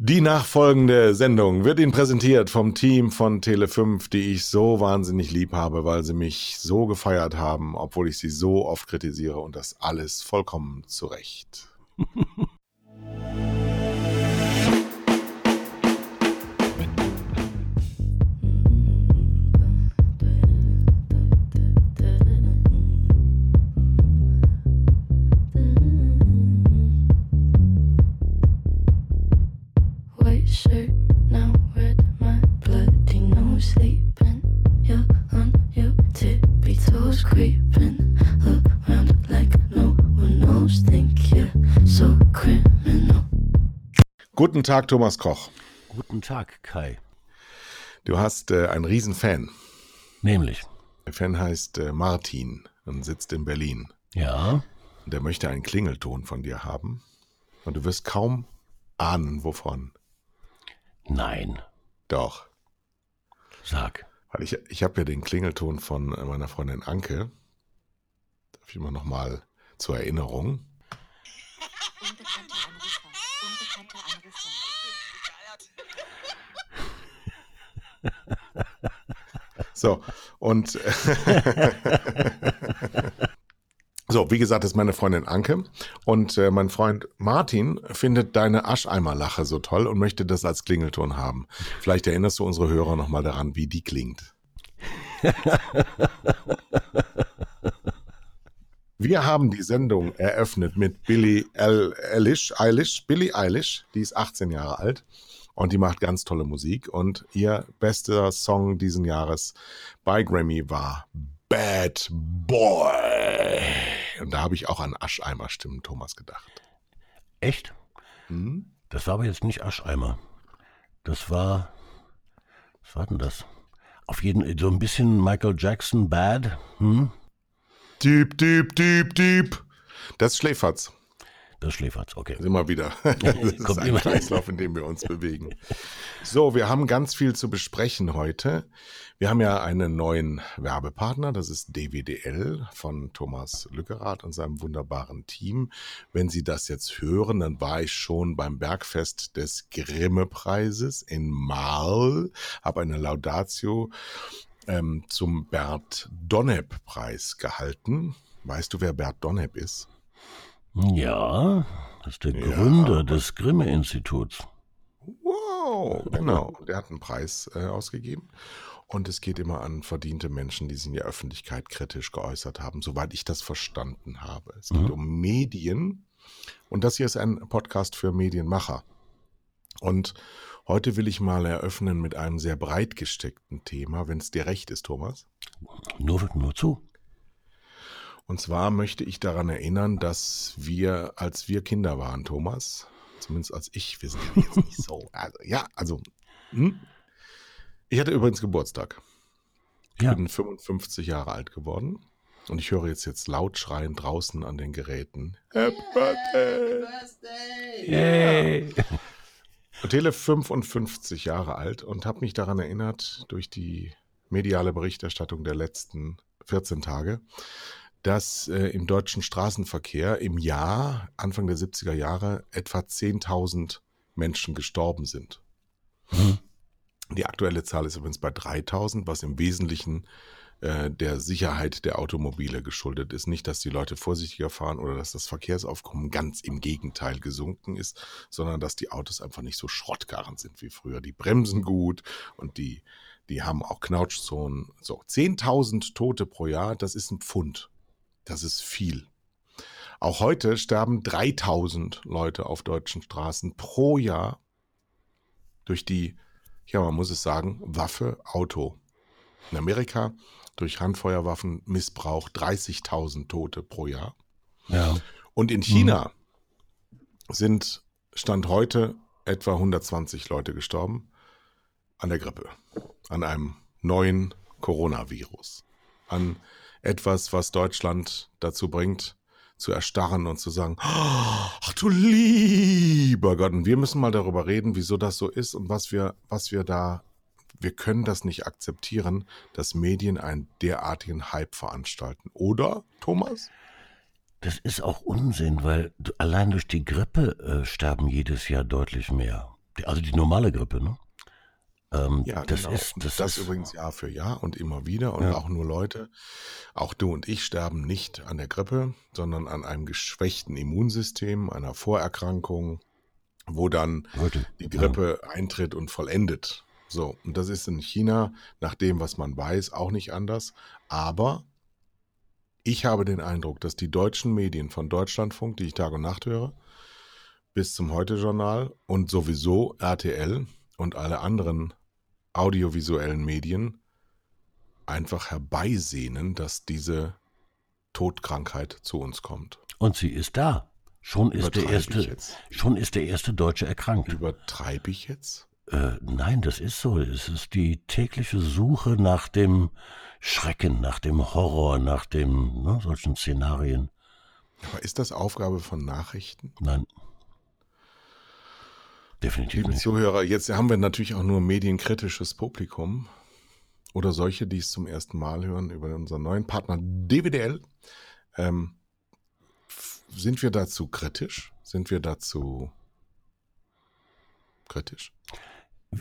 Die nachfolgende Sendung wird Ihnen präsentiert vom Team von Tele5, die ich so wahnsinnig lieb habe, weil sie mich so gefeiert haben, obwohl ich sie so oft kritisiere und das alles vollkommen zu Recht. Guten Tag, Thomas Koch. Guten Tag, Kai. Du hast äh, einen Riesenfan. Nämlich. Der Fan heißt äh, Martin und sitzt in Berlin. Ja. Und der möchte einen Klingelton von dir haben. Und du wirst kaum ahnen, wovon. Nein. Doch. Sag. Weil ich, ich habe ja den Klingelton von äh, meiner Freundin Anke. Darf ich immer noch mal zur Erinnerung. So, und so, wie gesagt, das ist meine Freundin Anke und äh, mein Freund Martin findet deine Ascheimerlache so toll und möchte das als Klingelton haben. Vielleicht erinnerst du unsere Hörer nochmal daran, wie die klingt. Wir haben die Sendung eröffnet mit Billie Eilish, Eilish, Billie Eilish, die ist 18 Jahre alt und die macht ganz tolle Musik und ihr bester Song diesen Jahres bei Grammy war Bad Boy. Und da habe ich auch an Ascheimer-Stimmen Thomas gedacht. Echt? Hm? Das war aber jetzt nicht Ascheimer. Das war. Was war denn das? Auf jeden Fall so ein bisschen Michael Jackson Bad. Hm? Diep, diep, diep, diep. Das ist Schläferz. Das Schläferz, okay. Sind wir wieder. Das ist Kommt ein immer. Kreislauf, in dem wir uns bewegen. So, wir haben ganz viel zu besprechen heute. Wir haben ja einen neuen Werbepartner, das ist DWDL von Thomas Lückerath und seinem wunderbaren Team. Wenn Sie das jetzt hören, dann war ich schon beim Bergfest des Grimme-Preises in Marl, habe eine Laudatio ähm, zum Bert Donnep-Preis gehalten. Weißt du, wer Bert Donnep ist? Ja, das ist der Ja, Gründer des Grimme-Instituts. Wow, genau. Der hat einen Preis äh, ausgegeben. Und es geht immer an verdiente Menschen, die sich in der Öffentlichkeit kritisch geäußert haben, soweit ich das verstanden habe. Es geht Mhm. um Medien. Und das hier ist ein Podcast für Medienmacher. Und heute will ich mal eröffnen mit einem sehr breit gesteckten Thema, wenn es dir recht ist, Thomas. Nur, nur zu. Und zwar möchte ich daran erinnern, dass wir, als wir Kinder waren, Thomas, zumindest als ich, wir sind ja jetzt nicht so, also, ja, also, hm? ich hatte übrigens Geburtstag. Ich Ja. bin 55 Jahre alt geworden und ich höre jetzt jetzt laut schreien draußen an den Geräten. Happy Birthday! Yay. Und Tele 55 Jahre alt und habe mich daran erinnert, durch die mediale Berichterstattung der letzten 14 Tage, dass äh, im deutschen Straßenverkehr im Jahr, Anfang der 70er Jahre, etwa 10.000 Menschen gestorben sind. Mhm. Die aktuelle Zahl ist übrigens bei 3.000, was im Wesentlichen äh, der Sicherheit der Automobile geschuldet ist. Nicht, dass die Leute vorsichtiger fahren oder dass das Verkehrsaufkommen ganz im Gegenteil gesunken ist, sondern dass die Autos einfach nicht so schrottgarn sind wie früher. Die bremsen gut und die, die haben auch Knautschzonen. So, 10.000 Tote pro Jahr, das ist ein Pfund. Das ist viel. Auch heute sterben 3000 Leute auf deutschen Straßen pro Jahr durch die, ja, man muss es sagen, Waffe Auto. In Amerika durch Handfeuerwaffenmissbrauch 30.000 Tote pro Jahr. Ja. Und in China sind Stand heute etwa 120 Leute gestorben an der Grippe, an einem neuen Coronavirus, an etwas, was Deutschland dazu bringt, zu erstarren und zu sagen, ach du lieber Gott, und wir müssen mal darüber reden, wieso das so ist und was wir, was wir da, wir können das nicht akzeptieren, dass Medien einen derartigen Hype veranstalten. Oder, Thomas? Das ist auch Unsinn, weil allein durch die Grippe äh, sterben jedes Jahr deutlich mehr. Also die normale Grippe, ne? Ähm, Ja, das genau. ist, das, das ist, übrigens Jahr für Jahr und immer wieder. Und Ja. auch nur Leute, auch du und ich sterben nicht an der Grippe, sondern an einem geschwächten Immunsystem, einer Vorerkrankung, wo dann Leute, die ja. Grippe eintritt und vollendet. So, und das ist in China, nach dem, was man weiß, auch nicht anders. Aber ich habe den Eindruck, dass die deutschen Medien von Deutschlandfunk, die ich Tag und Nacht höre, bis zum Heute-Journal und sowieso RTL und alle anderen audiovisuellen Medien einfach herbeisehnen, dass diese Todkrankheit zu uns kommt. Und sie ist da. Schon ist der erste, schon ist der erste Deutsche erkrankt. Übertreibe ich jetzt? Äh, nein, das ist so. Es ist die tägliche Suche nach dem Schrecken, nach dem Horror, nach dem ne, solchen Szenarien. Aber ist das Aufgabe von Nachrichten? Nein. Definitiv Liebe. Zuhörer, jetzt haben wir natürlich auch nur medienkritisches Publikum oder solche, die es zum ersten Mal hören über unseren neuen Partner DWDL. Ähm, sind wir dazu kritisch? Sind wir dazu kritisch?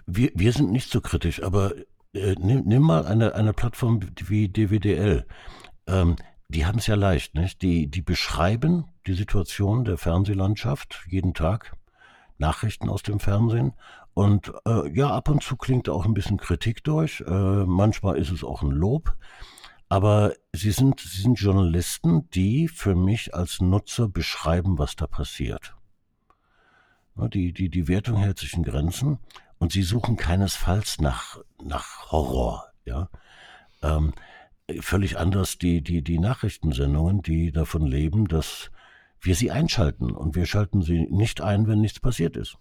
Wir, wir sind nicht so kritisch, aber äh, nimm, nimm mal eine, eine Plattform wie DWDL. Ähm, die haben es ja leicht, nicht? Die, die beschreiben die Situation der Fernsehlandschaft jeden Tag, Nachrichten aus dem Fernsehen. Und äh, ja, ab und zu klingt auch ein bisschen Kritik durch. Äh, manchmal ist es auch ein Lob. Aber sie sind, sie sind Journalisten, die für mich als Nutzer beschreiben, was da passiert. Die, die, die Wertung hält sich in Grenzen und sie suchen keinesfalls nach, nach Horror. Ja? Ähm, völlig anders die, die, die Nachrichtensendungen, die davon leben, dass wir sie einschalten und wir schalten sie nicht ein, wenn nichts passiert ist.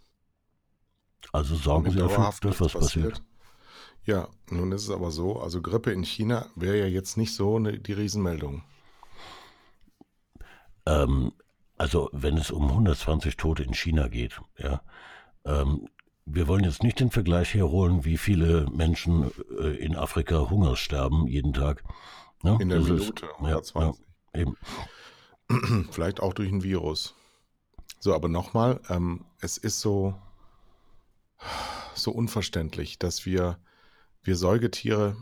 Also sorgen Sie dafür, dass was nichts passiert. Ja, nun ist es aber so, also Grippe in China wäre ja jetzt nicht so eine, die Riesenmeldung. Ähm, also wenn es um 120 Tote in China geht, ja, ähm, wir wollen jetzt nicht den Vergleich herholen, wie viele Menschen äh, in Afrika Hunger sterben jeden Tag. Ne? In der Das ist- Minute, ja, 120. ja, eben. Vielleicht auch durch ein Virus. So, aber nochmal, ähm, es ist so, so unverständlich, dass wir, wir Säugetiere,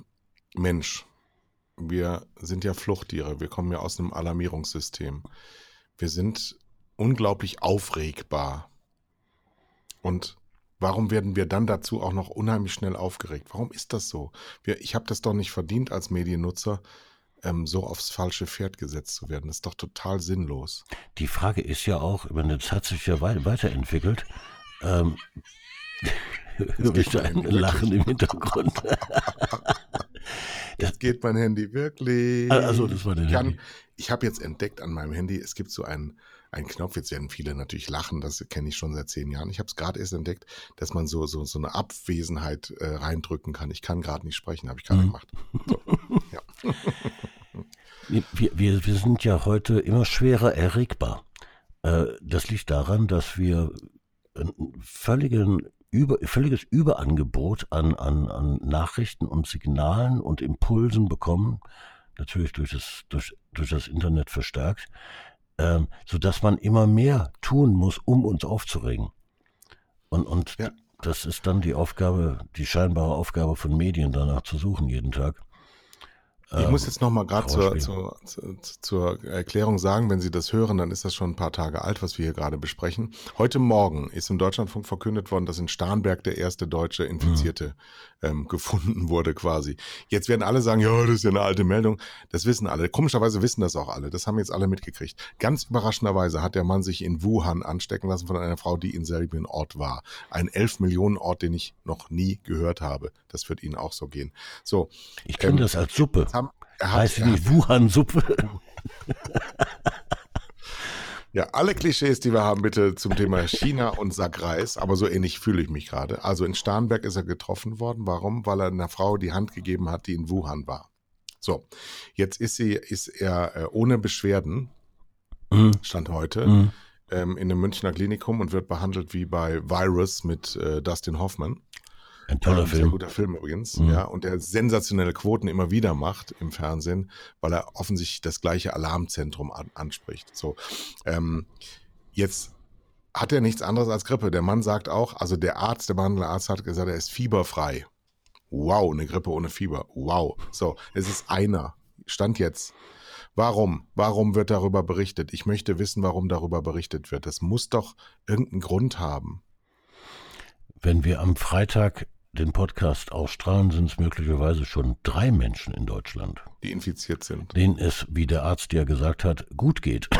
Mensch, wir sind ja Fluchttiere, wir kommen ja aus einem Alarmierungssystem. Wir sind unglaublich aufregbar. Und warum werden wir dann dazu auch noch unheimlich schnell aufgeregt? Warum ist das so? Wir, ich habe das doch nicht verdient als Mediennutzer, ähm, so aufs falsche Pferd gesetzt zu werden. Das ist doch total sinnlos. Die Frage ist ja auch, meine, das hat sich ja wei weiterentwickelt. Ähm, höre ich da ein Lachen im Hintergrund. Jetzt geht mein Handy wirklich. Also, das war kann, Handy. Ich habe jetzt entdeckt an meinem Handy, es gibt so einen, einen Knopf, jetzt werden viele natürlich lachen, das kenne ich schon seit zehn Jahren. Ich habe es gerade erst entdeckt, dass man so, so, so eine Abwesenheit äh, reindrücken kann. Ich kann gerade nicht sprechen, habe ich gerade Mhm. gemacht. So, ja. Wir, wir, wir sind ja heute immer schwerer erregbar. Äh, das liegt daran, dass wir ein völligen über, völliges Überangebot an, an, an Nachrichten und Signalen und Impulsen bekommen, natürlich durch das, durch, durch das Internet verstärkt, ähm, sodass man immer mehr tun muss, um uns aufzuregen. Und, und Ja. das ist dann die Aufgabe, die scheinbare Aufgabe von Medien, danach zu suchen jeden Tag. Ich Ähm, muss jetzt nochmal gerade zur, zur, zur, zur Erklärung sagen, wenn Sie das hören, dann ist das schon ein paar Tage alt, was wir hier gerade besprechen. Heute Morgen ist im Deutschlandfunk verkündet worden, dass in Starnberg der erste deutsche Infizierte ähm, gefunden wurde quasi. Jetzt werden alle sagen, ja, das ist ja eine alte Meldung. Das wissen alle. Komischerweise wissen das auch alle. Das haben jetzt alle mitgekriegt. Ganz überraschenderweise hat der Mann sich in Wuhan anstecken lassen von einer Frau, die in selben Ort war. Ein 11 Millionen Ort, den ich noch nie gehört habe. Das wird Ihnen auch so gehen. So, Ich kenne ähm, das als Suppe. haben, er hat, Heißt die Wuhan-Suppe? Ja, alle Klischees, die wir haben, bitte zum Thema China und Sackreis. Aber so ähnlich fühle ich mich gerade. Also in Starnberg ist er getroffen worden. Warum? Weil er einer Frau die Hand gegeben hat, die in Wuhan war. So, jetzt ist sie, ist er äh, ohne Beschwerden, Mhm. stand heute, Mhm. ähm, in einem Münchner Klinikum und wird behandelt wie bei Virus mit äh, Dustin Hoffman. Ein toller Ähm, Sehr Film. guter Film übrigens, Mhm. ja. Und der sensationelle Quoten immer wieder macht im Fernsehen, weil er offensichtlich das gleiche Alarmzentrum an, anspricht. So, ähm, jetzt hat er nichts anderes als Grippe. Der Mann sagt auch, also der Arzt, der behandelnde Arzt hat gesagt, er ist fieberfrei. Wow, eine Grippe ohne Fieber. Wow. So, es ist einer. Stand jetzt. Warum? Warum wird darüber berichtet? Ich möchte wissen, warum darüber berichtet wird. Das muss doch irgendeinen Grund haben. Wenn wir am Freitag den Podcast ausstrahlen, sind es möglicherweise schon drei Menschen in Deutschland, Die infiziert sind. denen es, wie der Arzt ja gesagt hat, gut geht.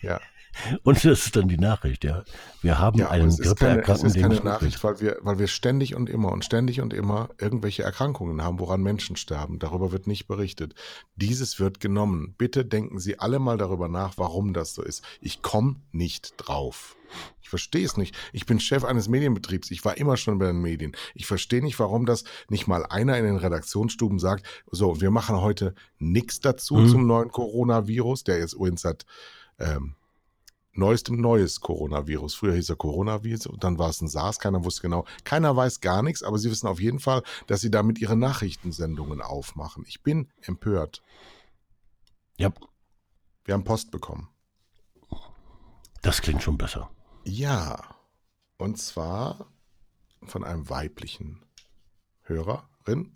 Ja. Und das ist dann die Nachricht, ja. Wir haben Ja, einen ist Grippeerkrankten, ist dem keine Nachricht, weil wir, weil wir ständig und immer und ständig und immer irgendwelche Erkrankungen haben, woran Menschen sterben. Darüber wird nicht berichtet. Dieses wird genommen. Bitte denken Sie alle mal darüber nach, warum das so ist. Ich komme nicht drauf. Ich verstehe es nicht. Ich bin Chef eines Medienbetriebs. Ich war immer schon bei den Medien. Ich verstehe nicht, warum das nicht mal einer in den Redaktionsstuben sagt, so, wir machen heute nichts dazu Mhm. zum neuen Coronavirus, der jetzt übrigens seit ähm, neuestem neues Coronavirus. Früher hieß er Coronavirus und dann war es ein SARS, keiner wusste genau. Keiner weiß gar nichts, aber sie wissen auf jeden Fall, dass sie damit ihre Nachrichtensendungen aufmachen. Ich bin empört. Ja, Wir haben Post bekommen. das klingt schon besser. Ja, und zwar von einem weiblichen Hörerin.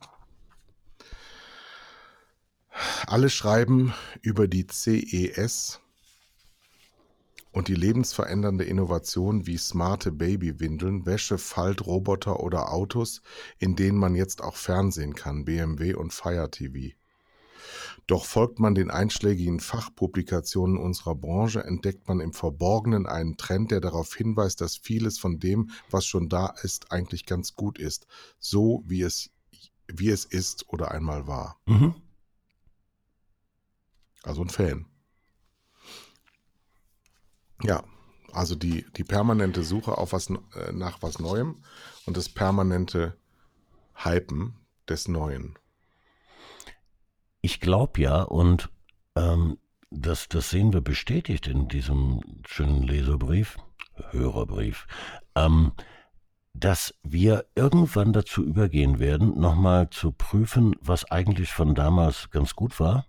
Alle schreiben über die CES und die lebensverändernde Innovation wie smarte Babywindeln, Wäsche, Faltroboter oder Autos, in denen man jetzt auch Fernsehen kann, BMW und Fire TV. Doch folgt man den einschlägigen Fachpublikationen unserer Branche, entdeckt man im Verborgenen einen Trend, der darauf hinweist, dass vieles von dem, was schon da ist, eigentlich ganz gut ist. So wie es, wie es ist oder einmal war. Mhm. Also ein Fan. Ja, also die, die permanente Suche auf was, äh, nach was Neuem und das permanente Hypen des Neuen. Ich glaube ja, und ähm, das, das sehen wir bestätigt in diesem schönen Leserbrief, Hörerbrief, ähm, dass wir irgendwann dazu übergehen werden, nochmal zu prüfen, was eigentlich von damals ganz gut war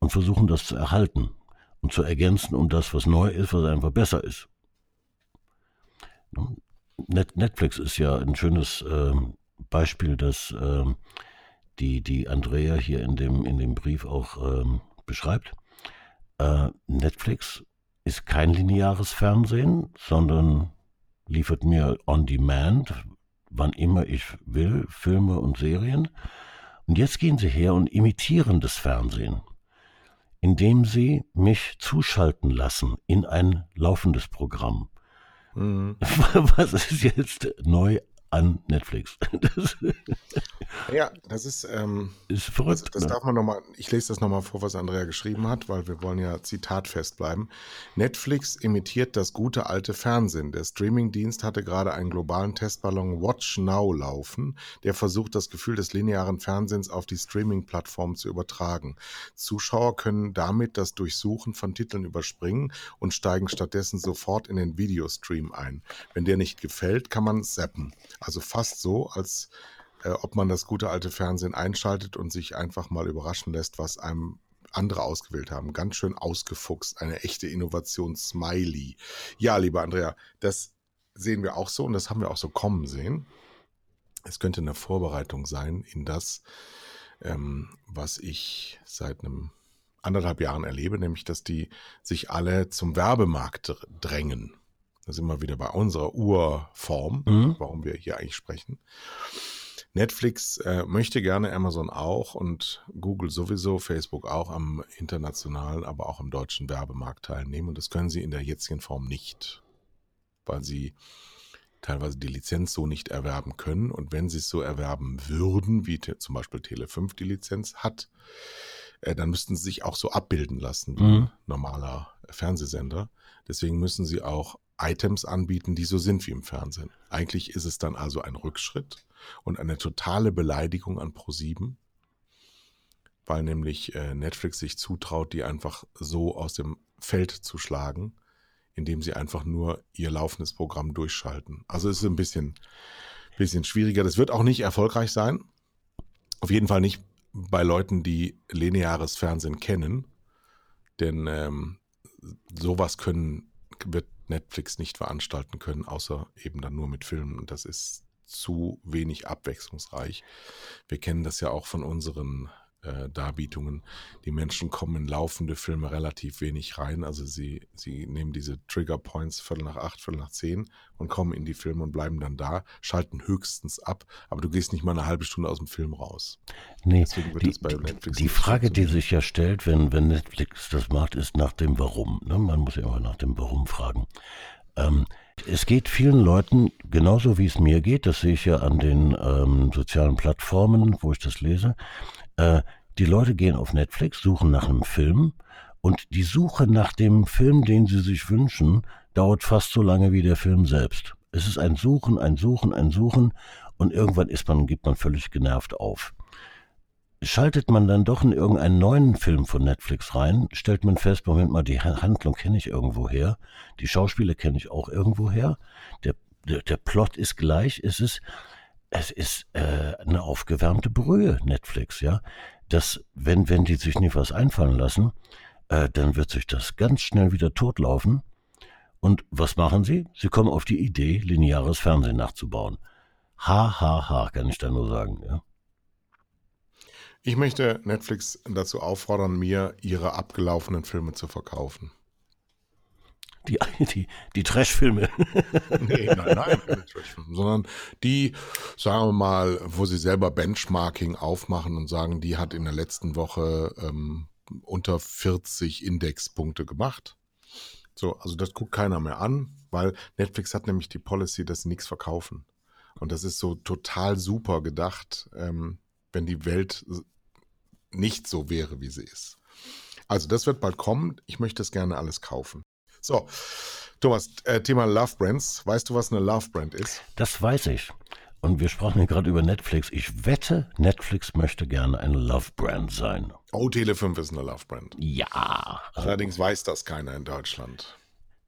und versuchen das zu erhalten und zu ergänzen um das, was neu ist, was einfach besser ist. Net Netflix ist ja ein schönes ähm, Beispiel, das ähm, die, die Andrea hier in dem, in dem Brief auch ähm, beschreibt. Äh, Netflix ist kein lineares Fernsehen, sondern liefert mir on demand, wann immer ich will, Filme und Serien. Und jetzt gehen sie her und imitieren das Fernsehen, indem sie mich zuschalten lassen in ein laufendes Programm. Mhm. Was ist jetzt neu an Netflix? Das Ja, das ist, ähm, ist das, verrückt. das ne? darf man nochmal, ich lese das nochmal vor, was Andrea geschrieben hat, weil wir wollen ja zitatfest bleiben. Netflix imitiert das gute alte Fernsehen. Der Streamingdienst hatte gerade einen globalen Testballon Watch Now laufen, der versucht, das Gefühl des linearen Fernsehens auf die Streaming-Plattform zu übertragen. Zuschauer können damit das Durchsuchen von Titeln überspringen und steigen stattdessen sofort in den Videostream ein. Wenn der nicht gefällt, kann man zappen. Also fast so, als äh, ob man das gute alte Fernsehen einschaltet und sich einfach mal überraschen lässt, was einem andere ausgewählt haben. Ganz schön ausgefuchst, eine echte Innovation-Smiley. Ja, lieber Andrea, das sehen wir auch so und das haben wir auch so kommen sehen. Es könnte eine Vorbereitung sein in das, ähm, was ich seit einem anderthalb Jahren erlebe, nämlich dass die sich alle zum Werbemarkt dr- drängen. Da sind wir wieder bei unserer Urform, Mhm. warum wir hier eigentlich sprechen. Netflix äh, möchte gerne, Amazon auch und Google sowieso, Facebook auch am internationalen, aber auch am deutschen Werbemarkt teilnehmen. Und das können sie in der jetzigen Form nicht, weil sie teilweise die Lizenz so nicht erwerben können. Und wenn sie es so erwerben würden, wie zum Beispiel Tele5 die Lizenz hat, äh, dann müssten sie sich auch so abbilden lassen wie Mhm. ein normaler Fernsehsender. Deswegen müssen sie auch Items anbieten, die so sind wie im Fernsehen. Eigentlich ist es dann also ein Rückschritt und eine totale Beleidigung an ProSieben, weil nämlich äh, Netflix sich zutraut, die einfach so aus dem Feld zu schlagen, indem sie einfach nur ihr laufendes Programm durchschalten. Also es ist ein bisschen, bisschen schwieriger. Das wird auch nicht erfolgreich sein. Auf jeden Fall nicht bei Leuten, die lineares Fernsehen kennen. Denn ähm, sowas können, wird Netflix nicht veranstalten können, außer eben dann nur mit Filmen. Das ist zu wenig abwechslungsreich. Wir kennen das ja auch von unseren äh, Darbietungen. Die Menschen kommen in laufende Filme relativ wenig rein. Also sie, sie nehmen diese Trigger Points Viertel nach acht, Viertel nach zehn und kommen in die Filme und bleiben dann da, schalten höchstens ab, aber du gehst nicht mal eine halbe Stunde aus dem Film raus. Nee, Deswegen wird die, das bei Netflix die Frage, die sich ja stellt, wenn, wenn Netflix das macht, ist nach dem Warum. Ne? Man muss ja immer nach dem Warum fragen. Ähm, es geht vielen Leuten genauso, wie es mir geht. Das sehe ich ja an den ähm, sozialen Plattformen, wo ich das lese. Äh, die Leute gehen auf Netflix, suchen nach einem Film und die Suche nach dem Film, den sie sich wünschen, dauert fast so lange wie der Film selbst. Es ist ein Suchen, ein Suchen, ein Suchen und irgendwann ist man, gibt man völlig genervt auf. Schaltet man dann doch in irgendeinen neuen Film von Netflix rein, stellt man fest, Moment mal, die Ha- Handlung kenne ich irgendwo her, die Schauspieler kenne ich auch irgendwo her, der, der, der Plot ist gleich, es ist, es ist äh, eine aufgewärmte Brühe, Netflix, ja. Das, wenn, wenn die sich nicht was einfallen lassen, äh, dann wird sich das ganz schnell wieder totlaufen. Und was machen sie? Sie kommen auf die Idee, lineares Fernsehen nachzubauen. Ha, ha, ha, kann ich da nur sagen, ja. Ich möchte Netflix dazu auffordern, mir ihre abgelaufenen Filme zu verkaufen. Die, die, die Trashfilme. Nee, nein, nein, keine Trashfilme, sondern die, sagen wir mal, wo sie selber Benchmarking aufmachen und sagen, die hat in der letzten Woche ähm, unter 40 Indexpunkte gemacht. So, also das guckt keiner mehr an, weil Netflix hat nämlich die Policy, dass sie nichts verkaufen. Und das ist so total super gedacht, ähm, wenn die Welt nicht so wäre, wie sie ist. Also das wird bald kommen. Ich möchte das gerne alles kaufen. So, Thomas, äh, Thema Love Brands. Weißt du, was eine Love Brand ist? Das weiß ich. Und wir sprachen ja gerade über Netflix. Ich wette, Netflix möchte gerne eine Love-Brand sein. Oh, Tele5 ist eine Love Brand. Ja. Allerdings weiß das keiner in Deutschland.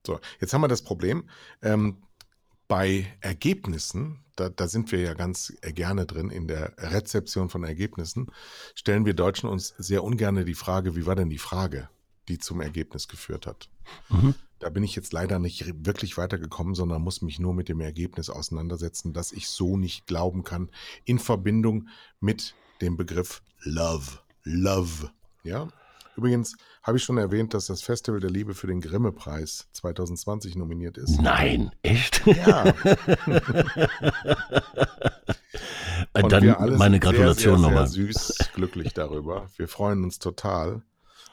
So, jetzt haben wir das Problem. Ähm, bei Ergebnissen, da, da sind wir ja ganz gerne drin in der Rezeption von Ergebnissen, stellen wir Deutschen uns sehr ungern die Frage, wie war denn die Frage, die zum Ergebnis geführt hat? Mhm. Da bin ich jetzt leider nicht wirklich weitergekommen, sondern muss mich nur mit dem Ergebnis auseinandersetzen, dass ich so nicht glauben kann, in Verbindung mit dem Begriff Love. Love. Ja? Übrigens habe ich schon erwähnt, dass das Festival der Liebe für den Grimme-Preis 2020 nominiert ist. Nein, echt? Ja, und Dann meine Gratulation sehr, sehr, nochmal. Sehr süß glücklich darüber. Wir freuen uns total.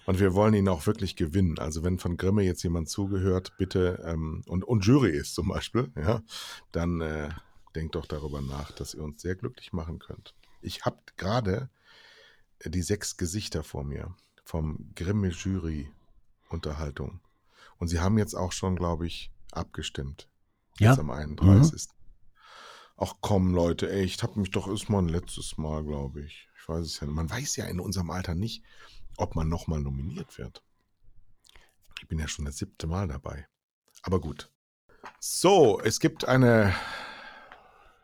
Und wir wollen ihn auch wirklich gewinnen. Also wenn von Grimme jetzt jemand zugehört, bitte, ähm, und, und Jury ist zum Beispiel, ja, dann äh, denkt doch darüber nach, dass ihr uns sehr glücklich machen könnt. Ich habe gerade äh, die sechs Gesichter vor mir vom Grimme Jury Unterhaltung. Und sie haben jetzt auch schon, glaube ich, abgestimmt. Ja. Jetzt am 31. Ach komm, Leute, ey, ich habe mich doch erst mal ein letztes Mal, glaube ich. Ich weiß es ja. Man weiß ja in unserem Alter nicht, ob man nochmal nominiert wird. Ich bin ja schon das siebte Mal dabei. Aber gut. So, es gibt eine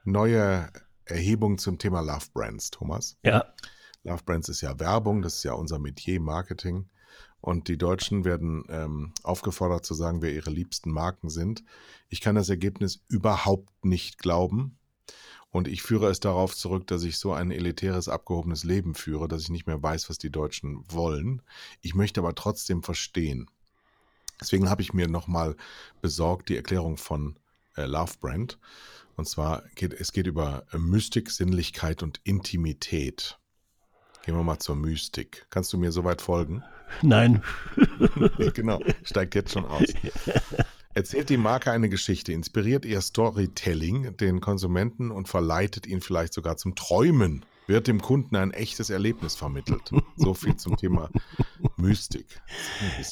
neue Erhebung zum Thema Love Brands, Thomas. Ja, Love Brands ist ja Werbung, das ist ja unser Metier, Marketing. Und die Deutschen werden ähm, aufgefordert zu sagen, wer ihre liebsten Marken sind. Ich kann das Ergebnis überhaupt nicht glauben. Und ich führe es darauf zurück, dass ich so ein elitäres, abgehobenes Leben führe, dass ich nicht mehr weiß, was die Deutschen wollen. Ich möchte aber trotzdem verstehen. Deswegen habe ich mir nochmal besorgt die Erklärung von äh, Love Brand. Und zwar geht es geht über äh, Mystik, Sinnlichkeit und Intimität. Gehen wir mal zur Mystik. Kannst du mir soweit folgen? nein. Genau, steigt jetzt schon aus. Erzählt die Marke eine Geschichte, inspiriert ihr Storytelling den Konsumenten und verleitet ihn vielleicht sogar zum Träumen, wird dem Kunden ein echtes Erlebnis vermittelt. So viel zum Thema Mystik.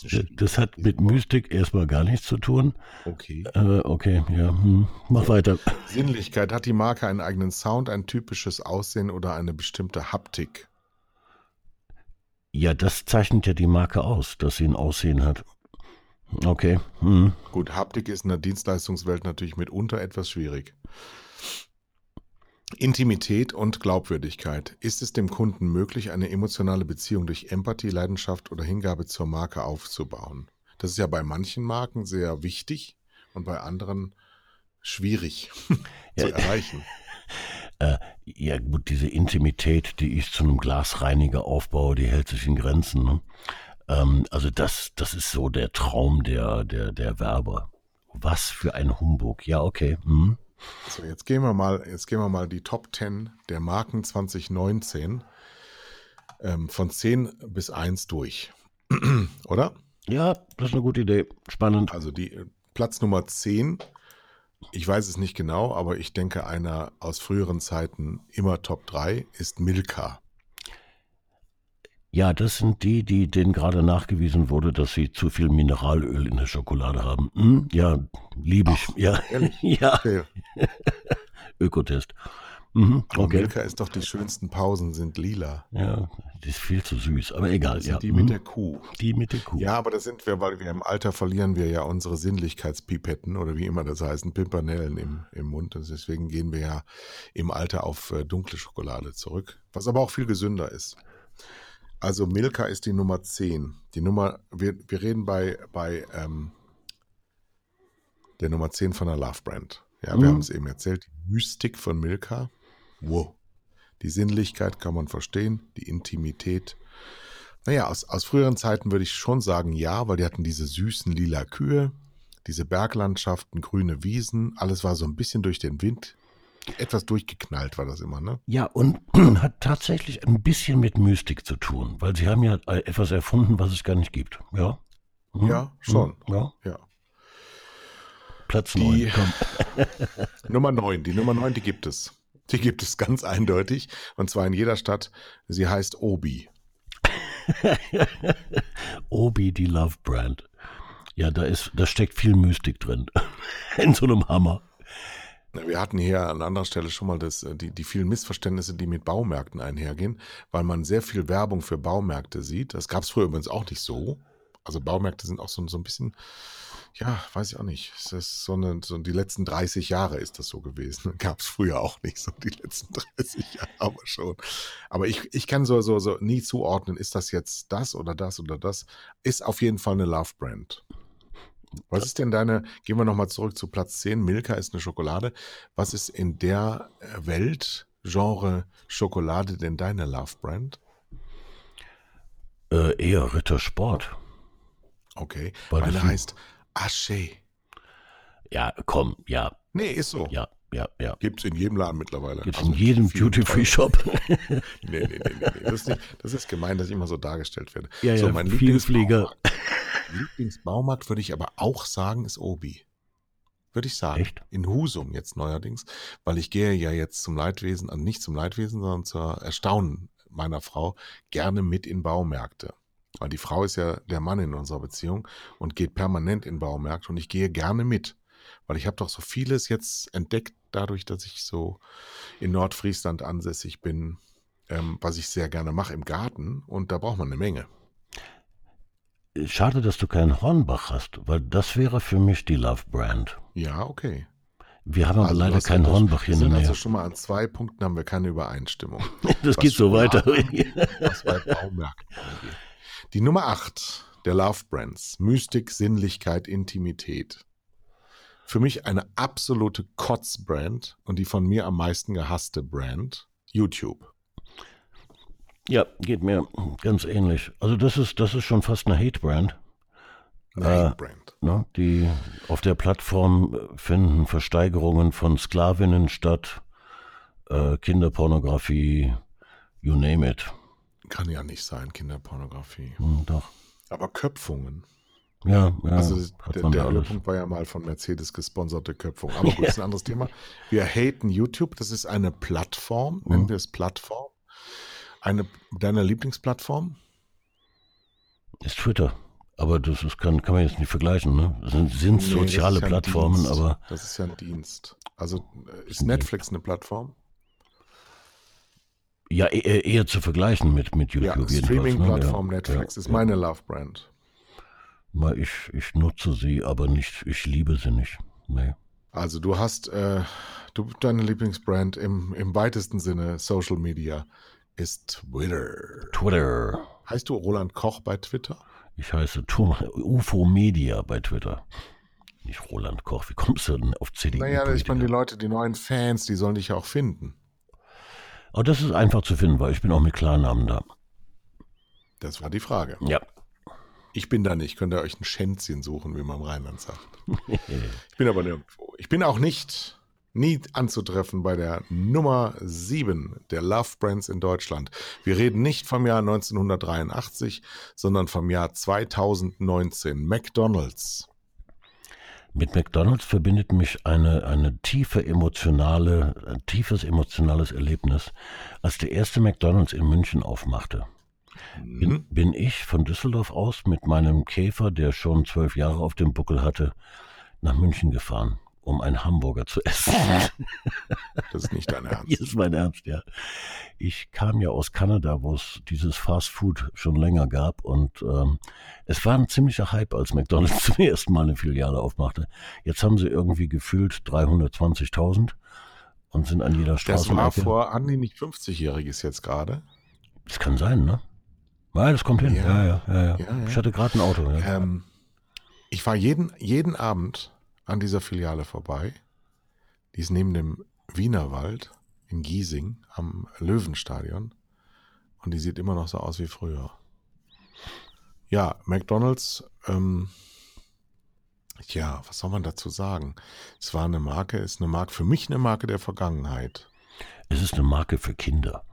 Schwierig. Das hat mit Mystik erstmal gar nichts zu tun. Okay. Äh, okay, ja, hm. mach weiter. Sinnlichkeit. Hat die Marke einen eigenen Sound, ein typisches Aussehen oder eine bestimmte Haptik? Ja, das zeichnet ja die Marke aus, dass sie ein Aussehen hat. Okay. Hm. Gut, Haptik ist in der Dienstleistungswelt natürlich mitunter etwas schwierig. Intimität und Glaubwürdigkeit. Ist es dem Kunden möglich, eine emotionale Beziehung durch Empathie, Leidenschaft oder Hingabe zur Marke aufzubauen? Das ist ja bei manchen Marken sehr wichtig, und bei anderen schwierig Ja. zu erreichen. Äh, ja gut, diese Intimität, die ich zu einem Glasreiniger aufbaue, die hält sich in Grenzen. Ne? Ähm, also das, das ist so der Traum der, der, der Werber. Was für ein Humbug. Ja, okay. Hm. So, jetzt gehen wir mal, jetzt gehen wir mal die Top 10 der Marken 2019 ähm, von 10 bis 1 durch. Oder? Ja, das ist eine gute Idee. Spannend. Also die äh, Platz Nummer 10, ich weiß es nicht genau, aber ich denke, einer aus früheren Zeiten immer Top 3 ist Milka. Ja, das sind die, die denen gerade nachgewiesen wurde, dass sie zu viel Mineralöl in der Schokolade haben. Hm? Ja, liebe ich. ja, ja, Okay. Ökotest. Mhm, okay. Milka ist doch die schönsten Pausen sind lila. Ja, die ist viel zu süß, aber egal. Das ja. die mhm. mit der Kuh. die mit der Kuh. Ja, aber das sind wir, weil wir im Alter verlieren wir ja unsere Sinnlichkeitspipetten oder wie immer das heißen, Pimpernellen im, im Mund. Und deswegen gehen wir ja im Alter auf äh, dunkle Schokolade zurück, was aber auch viel gesünder ist. Also Milka ist die Nummer 10. Die Nummer, wir, wir reden bei, bei ähm, der Nummer 10 von der Love Brand. Ja, wir Mhm. haben es eben erzählt. Die Mystik von Milka. Wow. Die Sinnlichkeit kann man verstehen, die Intimität. Naja, aus, aus früheren Zeiten würde ich schon sagen ja, weil die hatten diese süßen lila Kühe, diese Berglandschaften, grüne Wiesen, alles war so ein bisschen durch den Wind. Etwas durchgeknallt war das immer, ne? Ja, und hat tatsächlich ein bisschen mit Mystik zu tun, weil sie haben ja äh, etwas erfunden, was es gar nicht gibt. Ja? Hm? Ja, schon. Hm? Ja. Ja. Platz Die- 9. Komm. Nummer 9, die Nummer 9, die gibt es. Die gibt es ganz eindeutig. Und zwar in jeder Stadt. Sie heißt Obi. Obi, die Love Brand. Ja, da ist, da steckt viel Mystik drin. In so einem Hammer. Wir hatten hier an anderer Stelle schon mal das, äh, die, die vielen Missverständnisse, die mit Baumärkten einhergehen, weil man sehr viel Werbung für Baumärkte sieht. Das gab es früher übrigens auch nicht so. Also Baumärkte sind auch so, so ein bisschen, ja, weiß ich auch nicht. Es ist so, eine, so die letzten 30 Jahre ist das so gewesen. Gab es früher auch nicht so die letzten 30 Jahre, aber schon. Aber ich, ich kann so, so, so nie zuordnen, ist das jetzt das oder das oder das. Ist auf jeden Fall eine Love Brand. Was ist denn deine, gehen wir nochmal zurück zu Platz 10, Milka ist eine Schokolade. Was ist in der äh, Welt, Genre Schokolade denn deine Love Brand? Äh, eher Rittersport. Okay, Weil meine das- heißt Aché. Ja, komm, ja, Nee, ist so. ja, ja, ja. Gibt's in jedem Laden mittlerweile. Gibt's Also in jedem Duty-Free-Shop. Nee, nee, nee, nee, nee. Das, ist nicht, das ist gemein, dass ich immer so dargestellt werde. Ja, so, ja, mein. Lieblingsbaumarkt, Lieblingsbaumarkt würde ich aber auch sagen, ist Obi. Würde ich sagen. Echt? In Husum jetzt neuerdings, weil ich gehe ja jetzt zum Leidwesen, also nicht zum Leidwesen, sondern zur Erstaunen meiner Frau, gerne mit in Baumärkte. Weil die Frau ist ja der Mann in unserer Beziehung und geht permanent in Baumärkte und ich gehe gerne mit. Weil ich habe doch so vieles jetzt entdeckt, dadurch, dass ich so in Nordfriesland ansässig bin, ähm, was ich sehr gerne mache im Garten und da braucht man eine Menge. Schade, dass du keinen Hornbach hast, weil das wäre für mich die Love Brand. Ja, okay. Wir haben aber Also, leider keinen Hornbach hier in der also Nähe. schon mal an zwei Punkten haben wir keine Übereinstimmung. Das was geht so weiter. Was bei angeht. Die Nummer 8 der Love Brands. Mystik, Sinnlichkeit, Intimität. Für mich eine absolute Kotz-Brand und die von mir am meisten gehasste Brand. YouTube. Ja, geht mir ganz ähnlich. Also das ist, das ist schon fast eine Hate-Brand. Nein, Äh, Brand. Ne? Die auf der Plattform äh, finden Versteigerungen von Sklavinnen statt, äh, Kinderpornografie, you name it. Kann ja nicht sein, Kinderpornografie. Hm, doch. Aber Köpfungen. Ja, ja. Also der, der. Höhepunkt war ja mal von Mercedes gesponserte Köpfung. Aber gut, das ist ein anderes Thema. Wir haten YouTube. Das ist eine Plattform. Nennen Mhm. wir es Plattform. Eine deiner Lieblingsplattform? Ist Twitter. Aber das ist, kann, kann man jetzt nicht vergleichen. Ne? Das sind, sind Nee, soziale ja Plattformen, Dienst. aber Das ist ja ein Dienst. Also äh, ist Netflix eine Plattform? ja, e- e- eher zu vergleichen mit, mit YouTube Ja, jedenfalls. Streaming-Plattform ne? ja, Netflix ja, ist ja. meine Love-Brand. Ich, ich nutze sie, aber nicht, ich liebe sie nicht. Nee. Also du hast, äh, du, deine Lieblingsbrand im, im weitesten Sinne Social Media ist Twitter. Twitter. Heißt du Roland Koch bei Twitter? Ich heiße UFO Media bei Twitter. Nicht Roland Koch, wie kommst du denn auf CDU? Naja, ich meine, die? Leute, die neuen Fans, die sollen dich ja auch finden. Aber das ist einfach zu finden, weil ich bin auch mit Klarnamen da. Das war die Frage. Ja. Ich bin da nicht. Könnt ihr euch ein Schänzchen suchen, wie man im Rheinland sagt. Ich bin aber nirgendwo. Ich bin auch nicht, nie anzutreffen bei der Nummer 7 der Love Brands in Deutschland. Wir reden nicht vom Jahr 1983, sondern vom Jahr 2019. McDonald's. Mit McDonalds verbindet mich eine, eine tiefe emotionale, ein tiefes emotionales Erlebnis. Als der erste McDonalds in München aufmachte, bin, bin ich von Düsseldorf aus mit meinem Käfer, der schon zwölf Jahre auf dem Buckel hatte, nach München gefahren, um einen Hamburger zu essen. Das ist nicht dein Hier Ernst. ist mein Ernst, ja. Ich kam ja aus Kanada, wo es dieses Fast Food schon länger gab und ähm, es war ein ziemlicher Hype, als McDonald's zum ersten Mal eine Filiale aufmachte. Jetzt haben sie irgendwie gefühlt 320.000 und sind an jeder Das war vor, die nicht 50-Jähriges jetzt gerade? Das kann sein, ne? Ja, das kommt hin. Ja. Ja, ja, ja. ja. Ich hatte gerade ein Auto. Ähm, ich war jeden, jeden Abend an dieser Filiale vorbei. Die ist neben dem Wienerwald in Giesing am Löwenstadion. Und die sieht immer noch so aus wie früher. Ja, McDonald's, ähm, ja, was soll man dazu sagen? Es war eine Marke, ist eine Marke, für mich eine Marke der Vergangenheit. Es ist eine Marke für Kinder.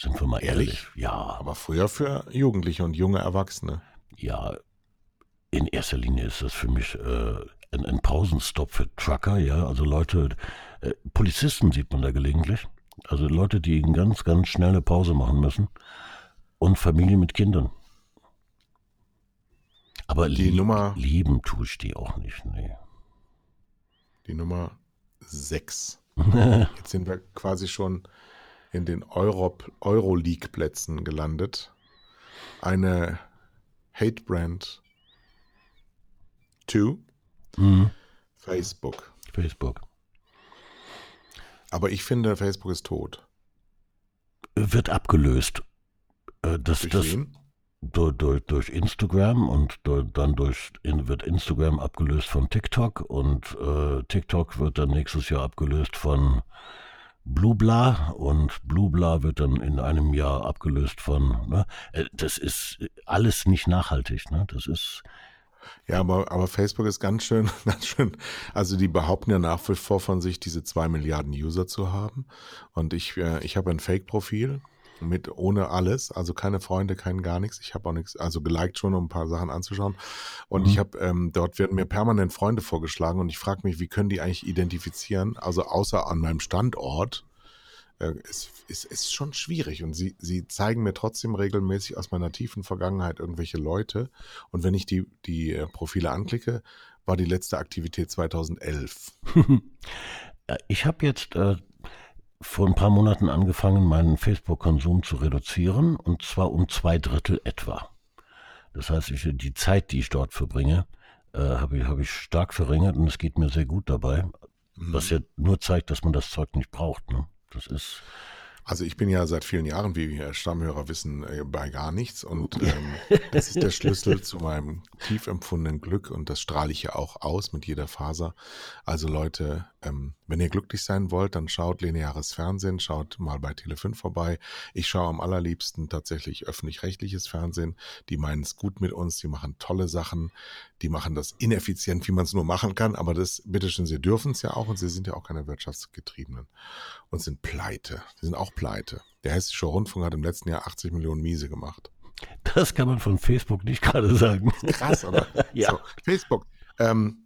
Sind wir mal Ehrlich? ehrlich. Ja, Aber früher für Jugendliche und junge Erwachsene. Ja, in erster Linie ist das für mich äh, ein, ein Pausenstopp für Trucker, ja. Also Leute, äh, Polizisten sieht man da gelegentlich. Also Leute, die eine ganz, ganz schnelle Pause machen müssen. Und Familie mit Kindern. Aber Die lieb, Nummer- lieben tue ich die auch nicht, nee. Die Nummer 6. Jetzt sind wir quasi schon in den Euro Euroleague-Plätzen gelandet. Eine Hate-Brand 2, Hm, Facebook. Facebook. Aber ich finde, Facebook ist tot. Wird abgelöst. Äh, Das, Durch das, durch, durch, durch Instagram und dann durch, wird Instagram abgelöst von TikTok und äh, TikTok wird dann nächstes Jahr abgelöst von Blubla und Blubla wird dann in einem Jahr abgelöst von, ne? Äh, das ist alles nicht nachhaltig, ne? Das ist, Ja, aber, aber Facebook ist ganz schön, ganz schön. Also die behaupten ja nach wie vor von sich, diese zwei Milliarden User zu haben. Und ich, äh, ich habe ein Fake-Profil mit ohne alles, also keine Freunde, kein gar nichts. Ich habe auch nichts, also geliked schon, um ein paar Sachen anzuschauen. Und Mhm. ich habe, ähm, dort werden mir permanent Freunde vorgeschlagen und ich frage mich, wie können die eigentlich identifizieren? Also außer an meinem Standort. Äh, ist, ist, ist schon schwierig und sie, sie zeigen mir trotzdem regelmäßig aus meiner tiefen Vergangenheit irgendwelche Leute und wenn ich die, die äh, Profile anklicke, war die letzte Aktivität 2011. Äh, Ich habe jetzt äh, vor ein paar Monaten angefangen, meinen Facebook-Konsum zu reduzieren und zwar um zwei Drittel etwa. Das heißt, ich, die Zeit, die ich dort verbringe, äh, habe ich, hab ich stark verringert und es geht mir sehr gut dabei. Was ja nur zeigt, dass man das Zeug nicht braucht. Ne? Das ist, Also ich bin ja seit vielen Jahren, wie wir Stammhörer wissen, äh, bei gar nichts und ähm, das ist der Schlüssel zu meinem tief empfundenen Glück und das strahle ich ja auch aus mit jeder Faser. Also Leute, ähm, wenn ihr glücklich sein wollt, dann schaut lineares Fernsehen, schaut mal bei Tele5 vorbei. Ich schaue am allerliebsten tatsächlich öffentlich-rechtliches Fernsehen. Die meinen es gut mit uns, die machen tolle Sachen, die machen das ineffizient, wie man es nur machen kann, aber das, bitteschön, sie dürfen es ja auch und sie sind ja auch keine Wirtschaftsgetriebenen und sind pleite. Sie sind auch pleite. Der Hessische Rundfunk hat im letzten Jahr 80 Millionen Miese gemacht. das kann man von Facebook nicht gerade sagen. Krass, oder? Ja. So, Facebook. Ähm,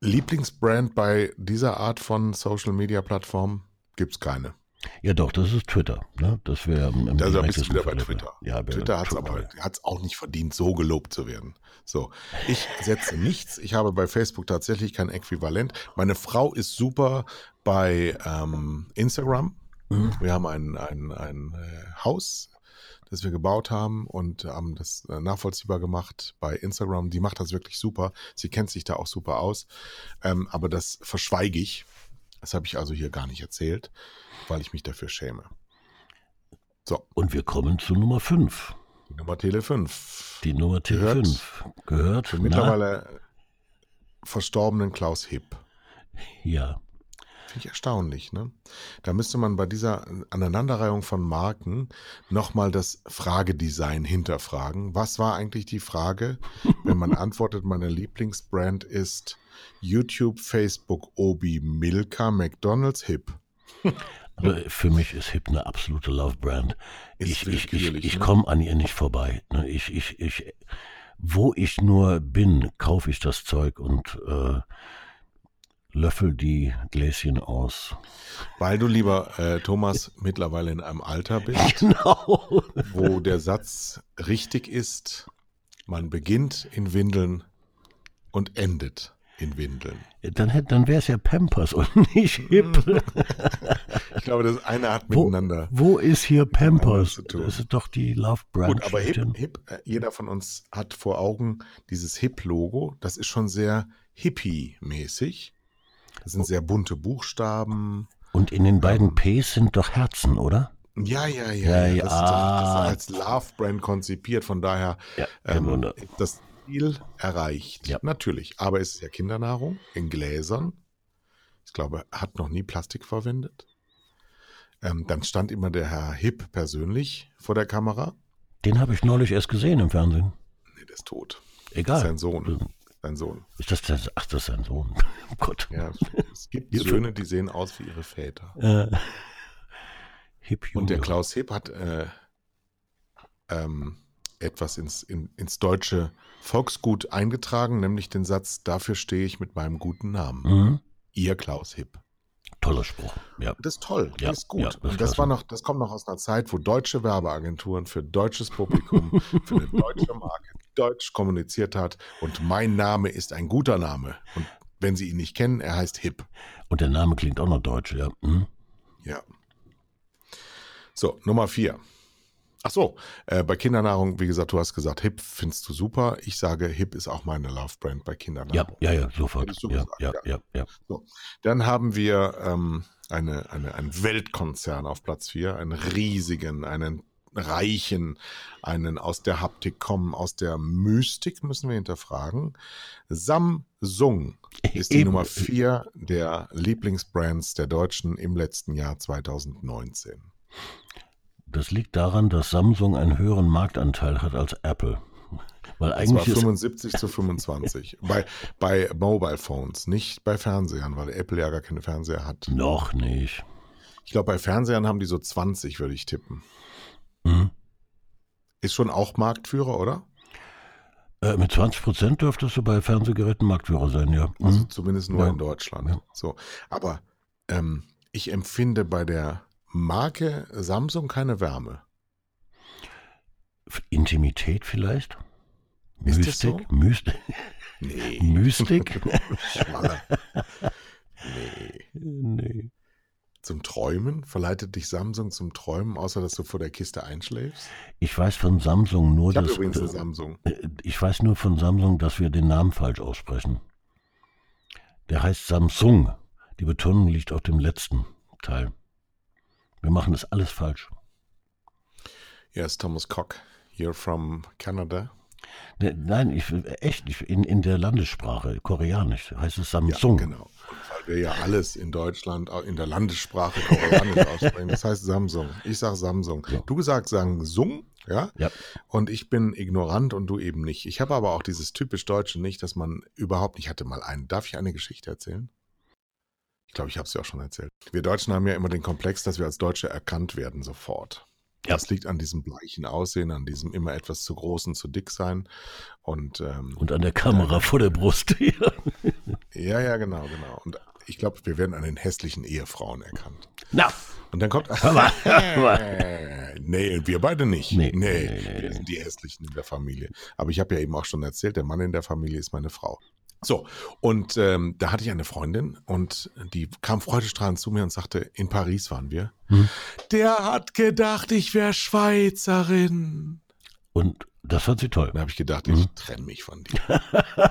Lieblingsbrand bei dieser Art von Social Media Plattform gibt es keine. Ja, doch, das ist Twitter. Ne? Das wäre Also da bist du wieder bei. Twitter. Ja, Twitter hat es aber hat's auch nicht verdient, so gelobt zu werden. So, ich setze nichts. Ich habe bei Facebook tatsächlich kein Äquivalent. Meine Frau ist super bei ähm, Instagram. Mhm. Wir haben ein, ein, ein äh, Haus, das wir gebaut haben und haben das äh, nachvollziehbar gemacht bei Instagram. Die macht das wirklich super. Sie kennt sich da auch super aus. Ähm, aber das verschweige ich. Das habe ich also hier gar nicht erzählt, weil ich mich dafür schäme. So, Und wir kommen zu Nummer 5. die Nummer Tele 5. Die Nummer Gehört- T5. Gehört. Für na, mittlerweile verstorbenen Klaus Hipp. Ja. Finde ich erstaunlich, ne? Da müsste man bei dieser Aneinanderreihung von Marken nochmal das Fragedesign hinterfragen. Was war eigentlich die Frage, wenn man antwortet, meine Lieblingsbrand ist YouTube, Facebook, Obi, Milka, McDonalds, Hip? Also für mich ist Hip eine absolute Love-Brand. Ich, ich, ich, ich ne? komme an ihr nicht vorbei. ne? Ich, ich, ich, wo ich nur bin, kaufe ich das Zeug und äh, löffel die Gläschen aus. Weil du, lieber äh, Thomas, mittlerweile in einem Alter bist, Genau. wo der Satz richtig ist, man beginnt in Windeln und endet in Windeln. Dann, dann wäre es ja Pampers und nicht Hip. Ich glaube, das eine hat Wo, miteinander. wo ist hier Pampers? Das ist doch die Love-Brand. Gut, aber Hip. Hip, äh, jeder von uns hat vor Augen dieses Hip-Logo. Das ist schon sehr hippie-mäßig. Das sind sehr bunte Buchstaben. Und in den beiden Ps sind doch Herzen, oder? Ja, ja, ja. Ja, ja. Das, ist, doch- das ist ah. als Love-Brand konzipiert. Von daher Ja, ähm, ist das Ziel erreicht. Ja. Natürlich. Aber es ist ja Kindernahrung in Gläsern. Ich glaube, hat noch nie Plastik verwendet. Ähm, dann stand immer der Herr Hip persönlich vor der Kamera. Den habe ich neulich erst gesehen im Fernsehen. Nee, der ist tot. Egal. Sein Sohn. Sein Sohn. Ist das der, ach, das ist sein Sohn. Oh Gott. Ja, es gibt Söhne, die sehen aus wie ihre Väter. Äh, Hip Und der. Klaus Hipp hat äh, ähm, etwas ins, in, ins deutsche Volksgut eingetragen, nämlich den Satz, dafür stehe ich mit meinem guten Namen. Mhm. Ihr Klaus Hipp. Toller Spruch. Ja. Das ist toll, Ja, das ist gut. ja, das Und das war noch, das kommt noch aus einer Zeit, wo deutsche Werbeagenturen für deutsches Publikum, für eine deutsche Marke deutsch kommuniziert hat. Und mein Name ist ein guter Name. Und wenn Sie ihn nicht kennen, er heißt Hipp. Und der Name klingt auch noch deutsch, ja. Mhm. Ja. So, Nummer vier. Ach so, äh, bei Kindernahrung, wie gesagt, du hast gesagt, Hip findest du super. Ich sage, Hip ist auch meine Love-Brand bei Ja, Kindernahrung. ja, ja, sofort. Ja, gesagt, ja, ja. ja, ja. Dann haben wir ähm, eine, eine, einen Weltkonzern auf Platz vier, einen riesigen, einen reichen, einen aus der Haptik kommen, aus der Mystik müssen wir hinterfragen. Samsung ist die Eben. Nummer vier der Lieblingsbrands der Deutschen im letzten Jahr 2019. Das liegt daran, dass Samsung einen höheren Marktanteil hat als Apple. Weil Das war eigentlich ist 75 zu 25. bei, bei Mobile Phones, nicht bei Fernsehern, weil Apple ja gar keine Fernseher hat. noch nicht. Ich glaube, bei Fernsehern haben die so 20, würde ich tippen. Mhm. Ist schon auch Marktführer, oder? Äh, mit 20 Prozent dürftest du bei Fernsehgeräten Marktführer sein, ja. Mhm. Also zumindest nur Ja. in Deutschland. Ja. So. Aber ähm, ich empfinde bei der Marke Samsung keine Wärme. Intimität vielleicht? Ist Mystik? so? Mystik? Nee. Mystik? Nee. nee. Zum Träumen? Verleitet dich Samsung zum Träumen, außer dass du vor der Kiste einschläfst? Ich weiß von Samsung nur, Ich dass. übrigens eine äh, Samsung. äh, ich weiß nur von Samsung, dass wir den Namen falsch aussprechen. Der heißt Samsung. Die Betonung liegt auf dem letzten Teil. Wir machen das alles falsch. Yes, Thomas Cock. You're from Canada. Ne, Nein, ich, echt, ich, in, in der Landessprache, koreanisch, heißt es Samsung. Ja, genau. Weil wir ja alles in Deutschland in der Landessprache koreanisch aussprechen. Das heißt Samsung. Ich sag Samsung. Ja. Du sagst Samsung, ja? Ja. Und ich bin ignorant und du eben nicht. Ich habe aber auch dieses typisch Deutsche nicht, dass man überhaupt nicht. Ich hatte mal einen. Darf ich eine Geschichte erzählen? Ich glaube, ich habe es ja auch schon erzählt. Wir Deutschen haben ja immer den Komplex, dass wir als Deutsche erkannt werden sofort. Ja. Das liegt an diesem bleichen Aussehen, an diesem immer etwas zu groß und zu dick sein. Und ähm, Und an der Kamera vor der Brust. ja, ja, genau, genau. Und ich glaube, wir werden an den hässlichen Ehefrauen erkannt. Na, Und dann kommt. nee, wir beide nicht. Nee, Nee, nee, wir sind die hässlichen in der Familie. Aber ich habe ja eben auch schon erzählt, der Mann in der Familie ist meine Frau. So, und ähm, da hatte ich eine Freundin und die kam freudestrahlend zu mir und sagte, in Paris waren wir. Hm. Der hat gedacht, ich wäre Schweizerin. Und das fand sie toll. Dann habe ich gedacht, Mhm. ich trenne mich von dir.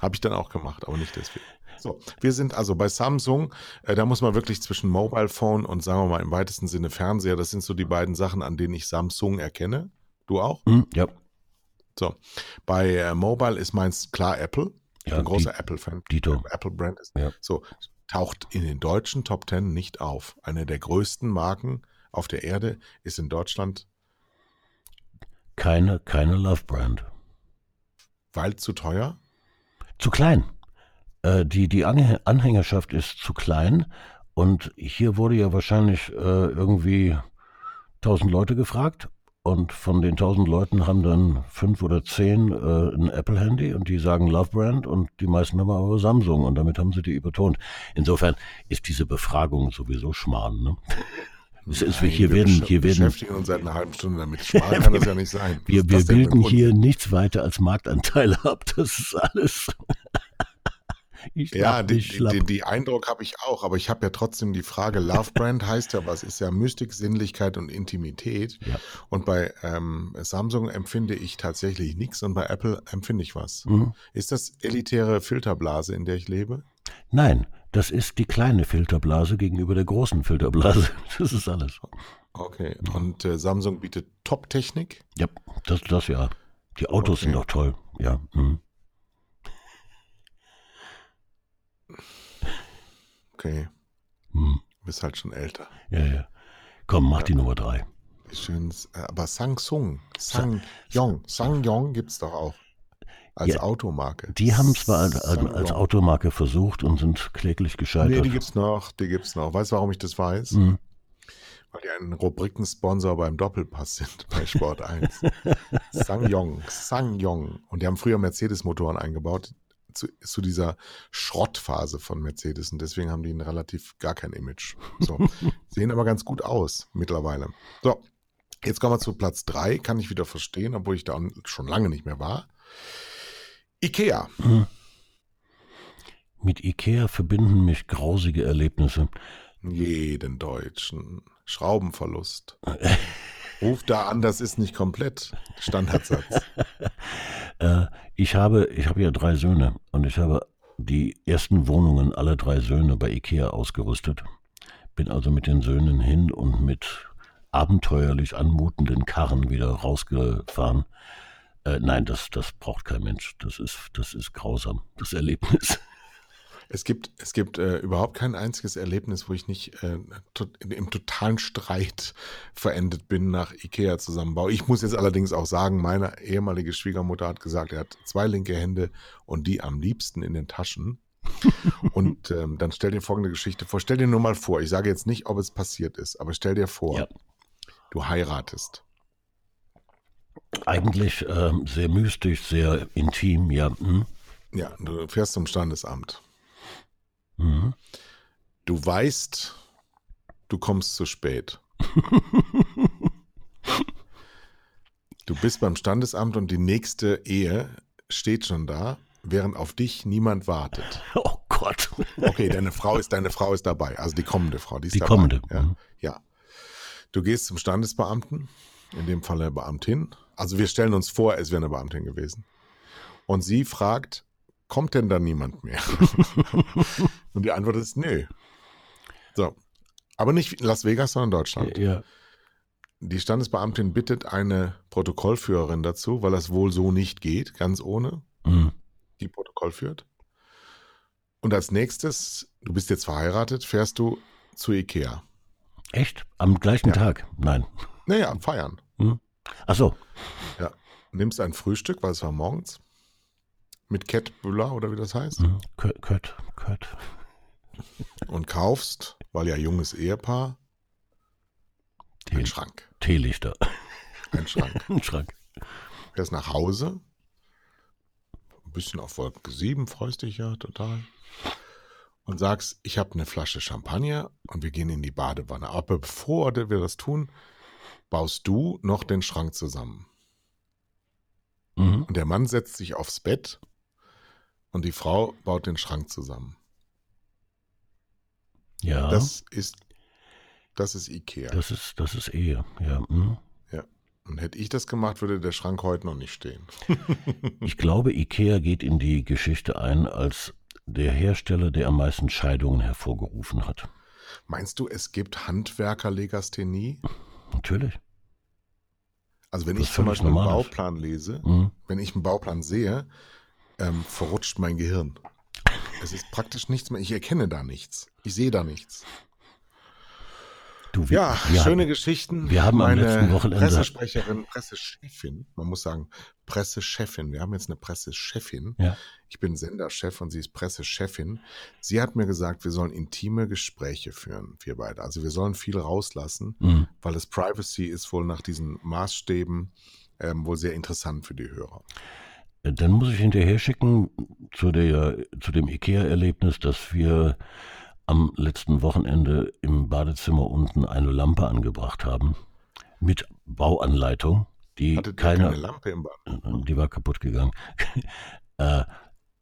habe ich dann auch gemacht, aber nicht deswegen. So, wir sind also bei Samsung, äh, da muss man wirklich zwischen Mobile Phone und sagen wir mal im weitesten Sinne Fernseher, das sind so die beiden Sachen, an denen ich Samsung erkenne. Du auch? Hm, ja, So, bei äh, Mobile ist meins klar Apple. Ich Ja, bin großer die- Apple-Fan. Dito. Apple-Brand ist. Ja. So, taucht in den deutschen Top Ten nicht auf. Eine der größten Marken auf der Erde ist in Deutschland, Keine, keine Love Brand. weil zu teuer. Zu klein. Äh, die, die Anhä- Anhängerschaft ist zu klein und hier wurde ja wahrscheinlich äh, irgendwie 1000 Leute gefragt und von den 1000 Leuten haben dann fünf oder zehn äh, ein Apple-Handy und die sagen Love Brand und die meisten haben aber Samsung und damit haben sie die übertont. Insofern ist diese Befragung sowieso Schmarrn. Ne? Es ist, Nein, hier wir werden, hier werden, beschäftigen uns seit einer halben Stunde damit. Schmal kann das ja nicht sein. wir, wir bilden hier nichts weiter als Marktanteile ab. Das ist alles. ich Ja, schlapp. die, die Eindruck habe ich auch, aber ich habe ja trotzdem die Frage, Love Brand heißt ja was, ist ja Mystik, Sinnlichkeit und Intimität. Ja. Und bei ähm, Samsung empfinde ich tatsächlich nichts und bei Apple empfinde ich was. Mhm. Ist das elitäre Filterblase, in der ich lebe? Nein, das ist die kleine Filterblase gegenüber der großen Filterblase. Das ist alles. Okay. Und äh, Samsung bietet Top-Technik? Ja, das, das ja. Die Autos Okay. sind doch toll. Ja. Mhm. Okay. Mhm. Du bist halt schon älter. Ja, ja. Komm, mach die Nummer drei. Schön. äh, Aber Samsung, Sangyong, Sangyong gibt es doch auch. Als Ja, Automarke. Die haben es zwar als, als, als Automarke versucht und sind kläglich Nee, gescheitert. die gibt's noch, die gibt's noch. Weißt du, warum ich das weiß? Mhm. Weil die ein Rubrikensponsor beim Doppelpass sind bei Sport 1. Sangyong, Sangyong. Und die haben früher Mercedes-Motoren eingebaut zu, zu dieser Schrottphase von Mercedes. Und deswegen haben die ein relativ gar kein Image. So. Sehen aber ganz gut aus mittlerweile. So, jetzt kommen wir zu Platz 3. Kann ich wieder verstehen, obwohl ich da schon lange nicht mehr war. Ikea. Mhm. Mit Ikea verbinden mich grausige Erlebnisse. Jeden Deutschen. Schraubenverlust. Ruf da an, das ist nicht komplett. Standardsatz. Äh, ich habe, ich habe ja drei Söhne und ich habe die ersten Wohnungen aller drei Söhne bei Ikea ausgerüstet. Bin also mit den Söhnen hin und mit abenteuerlich anmutenden Karren wieder rausgefahren. Äh, nein, das, das braucht kein Mensch. Das ist, das ist grausam, das Erlebnis. Es gibt, es gibt äh, überhaupt kein einziges Erlebnis, wo ich nicht äh, to im totalen Streit verendet bin nach IKEA-Zusammenbau. Ich muss jetzt allerdings auch sagen, meine ehemalige Schwiegermutter hat gesagt, er hat zwei linke Hände und die am liebsten in den Taschen. und ähm, dann stell dir folgende Geschichte vor. Stell dir nur mal vor, ich sage jetzt nicht, ob es passiert ist, aber stell dir vor, Ja. du heiratest. Eigentlich ähm, sehr mystisch, sehr intim, ja. Hm? Ja, du fährst zum Standesamt. Mhm. Du weißt, du kommst zu spät. Du bist beim Standesamt und die nächste Ehe steht schon da, während auf dich niemand wartet. Oh Gott. Okay, deine Frau ist, deine Frau ist dabei, also die kommende Frau, die ist Die dabei. kommende, Ja, mhm. ja. Du gehst zum Standesbeamten, in dem Fall eine Beamtin. Also wir stellen uns vor, es wäre eine Beamtin gewesen. Und sie fragt, kommt denn da niemand mehr? und die Antwort ist, nö. So. Aber nicht in Las Vegas, sondern Deutschland. Ja. Die Standesbeamtin bittet eine Protokollführerin dazu, weil das wohl so nicht geht, ganz ohne, Mhm. die Protokoll führt. Und als nächstes, du bist jetzt verheiratet, fährst du zu Ikea. Echt? Am gleichen Ja. Tag? Nein. Naja, feiern. Ach so. Ja. Nimmst ein Frühstück, weil es war morgens, mit Kettbüller oder wie das heißt, Mhm. Kött, Kött, und kaufst, weil ja junges Ehepaar, einen Tee, Schrank. Teelichter. Einen Schrank. Ein Schrank. Fährst nach Hause, ein bisschen auf Wolke 7, freust dich ja total. Und sagst, ich habe eine Flasche Champagner und wir gehen in die Badewanne. Aber bevor wir das tun, baust du noch den Schrank zusammen. Mhm. Und der Mann setzt sich aufs Bett und die Frau baut den Schrank zusammen. Ja. Das ist, das ist Ikea. Das ist, das ist Ehe, ja. mhm. Und hätte ich das gemacht, würde der Schrank heute noch nicht stehen. Ich glaube, Ikea geht in die Geschichte ein als der Hersteller, der am meisten Scheidungen hervorgerufen hat. Meinst du, es gibt Handwerkerlegasthenie? Natürlich. Also wenn Das ich zum Beispiel einen normal ist. Bauplan lese, Mhm. wenn ich einen Bauplan sehe, ähm, verrutscht mein Gehirn. Es ist praktisch nichts mehr. Ich erkenne da nichts. Ich sehe da nichts. Du, wir, Ja, wir schöne haben, Geschichten. wir haben am letzten Wochenende- Pressesprecherin, Pressechefin, man muss sagen, Pressechefin. Wir haben jetzt eine Pressechefin. Ja. Ich bin Senderchef und sie ist Pressechefin. Sie hat mir gesagt, wir sollen intime Gespräche führen, wir beide. Also wir sollen viel rauslassen, Mhm. weil das Privacy ist wohl nach diesen Maßstäben ähm, wohl sehr interessant für die Hörer. Dann muss ich hinterher schicken zu, der, zu dem IKEA-Erlebnis, dass wir am letzten Wochenende im Badezimmer unten eine Lampe angebracht haben mit Bauanleitung, die Hattet ihr keine, keine Lampe im Bad? die war kaputt gegangen. äh,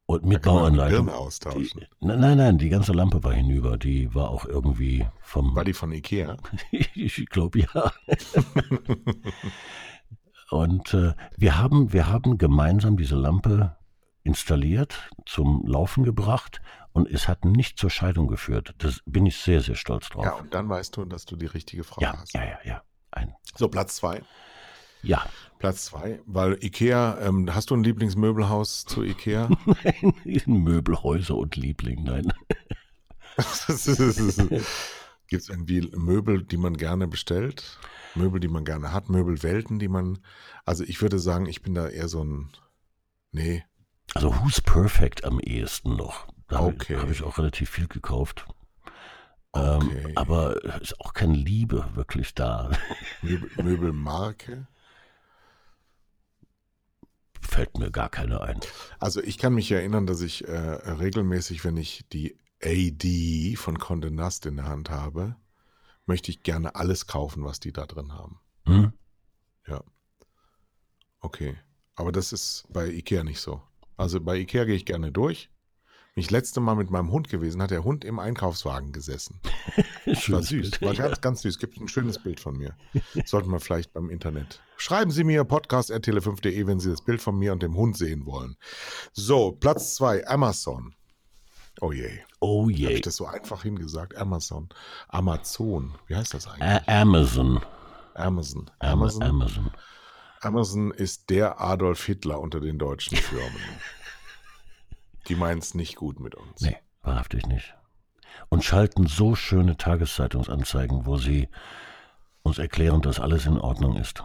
und Da mit die Bauanleitung. Birne austauschen. Die, nein, nein, die ganze Lampe war hinüber. Die war auch irgendwie vom. War die von Ikea? ich glaube ja. Und äh, wir, haben, wir haben gemeinsam diese Lampe installiert, zum Laufen gebracht und es hat nicht zur Scheidung geführt. Das bin ich sehr, sehr stolz drauf. Ja, und dann weißt du, dass du die richtige Frau ja, hast. ja, ja, ja. Ein, So, Platz zwei. Ja. Platz zwei, weil Ikea, ähm, hast du ein Lieblingsmöbelhaus zu Ikea? Nein, Möbelhäuser und Liebling, nein. Gibt es irgendwie Möbel, die man gerne bestellt? Möbel, die man gerne hat? Möbelwelten, die man. Also ich würde sagen, ich bin da eher so ein. Nee. Also Who's Perfect am ehesten noch. Da Okay. habe ich auch relativ viel gekauft. Okay. Ähm, aber ist auch keine Liebe wirklich da. Möbel, Möbelmarke? Fällt mir gar keine ein. Also ich kann mich erinnern, dass ich äh, regelmäßig, wenn ich die AD von Condé Nast in der Hand habe, möchte ich gerne alles kaufen, was die da drin haben. Hm? Ja. Okay. Aber das ist bei Ikea nicht so. Also bei Ikea gehe ich gerne durch. Bin ich letzte Mal mit meinem Hund gewesen, hat der Hund im Einkaufswagen gesessen. War süß. War ganz, ganz süß. Gibt ein schönes Bild von mir. Sollten wir vielleicht beim Internet. Schreiben Sie mir podcast.tele5.de, wenn Sie das Bild von mir und dem Hund sehen wollen. So, Platz zwei Amazon. Oh je. Oh Habe je. ich das so einfach hingesagt? Amazon. Amazon. Wie heißt das eigentlich? Amazon. Amazon. Am Amazon. Amazon. Amazon ist der Adolf Hitler unter den deutschen Firmen. Die meinen es nicht gut mit uns. Nee, wahrhaftig nicht. Und schalten so schöne Tageszeitungsanzeigen, wo sie uns erklären, dass alles in Ordnung ist.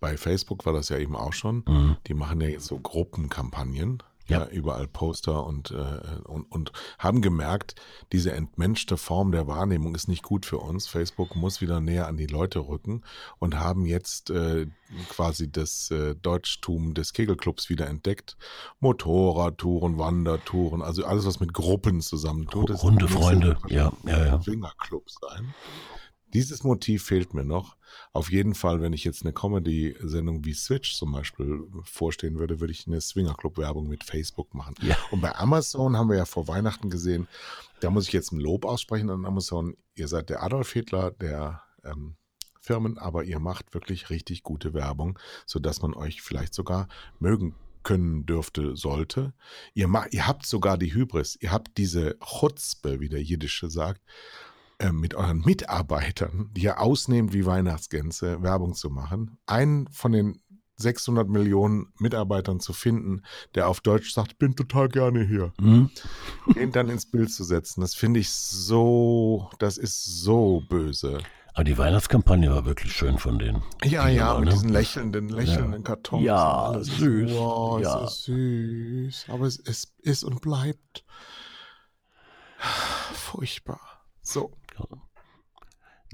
Bei Facebook war das ja eben auch schon. Mhm. Die machen ja jetzt so Gruppenkampagnen. Ja, Ja. überall Poster und, äh, und, und haben gemerkt, diese entmenschte Form der Wahrnehmung ist nicht gut für uns. Facebook muss wieder näher an die Leute rücken und haben jetzt äh, quasi das äh, Deutschtum des Kegelclubs wieder entdeckt. Motorradtouren, Wandertouren, also alles, was mit Gruppen zusammentut. Runde Freunde, ja, ja, ja. Swingerclub sein. Dieses Motiv fehlt mir noch. Auf jeden Fall, wenn ich jetzt eine Comedy-Sendung wie Switch zum Beispiel vorstehen würde, würde ich eine Swingerclub-Werbung mit Facebook machen. Ja. Und bei Amazon haben wir ja vor Weihnachten gesehen, da muss ich jetzt ein Lob aussprechen an Amazon. Ihr seid der Adolf Hitler der ähm, Firmen, aber ihr macht wirklich richtig gute Werbung, sodass man euch vielleicht sogar mögen können dürfte, sollte. Ihr, ihr habt sogar die Hybris, ihr habt diese Chutzpe, wie der Jiddische sagt, äh, mit euren Mitarbeitern, die ihr ausnehmt wie Weihnachtsgänse, Werbung zu machen. Einen von den 600 Millionen Mitarbeitern zu finden, der auf Deutsch sagt, bin total gerne hier, Hm? den dann ins Bild zu setzen, das finde ich so, das ist so böse. Aber die Weihnachtskampagne war wirklich schön von denen. Ja, Die ja, mit ne? diesen lächelnden, lächelnden Kartons. Ja, und alles. süß. Wow, Ja. es ist süß. Aber es ist, ist und bleibt furchtbar. So,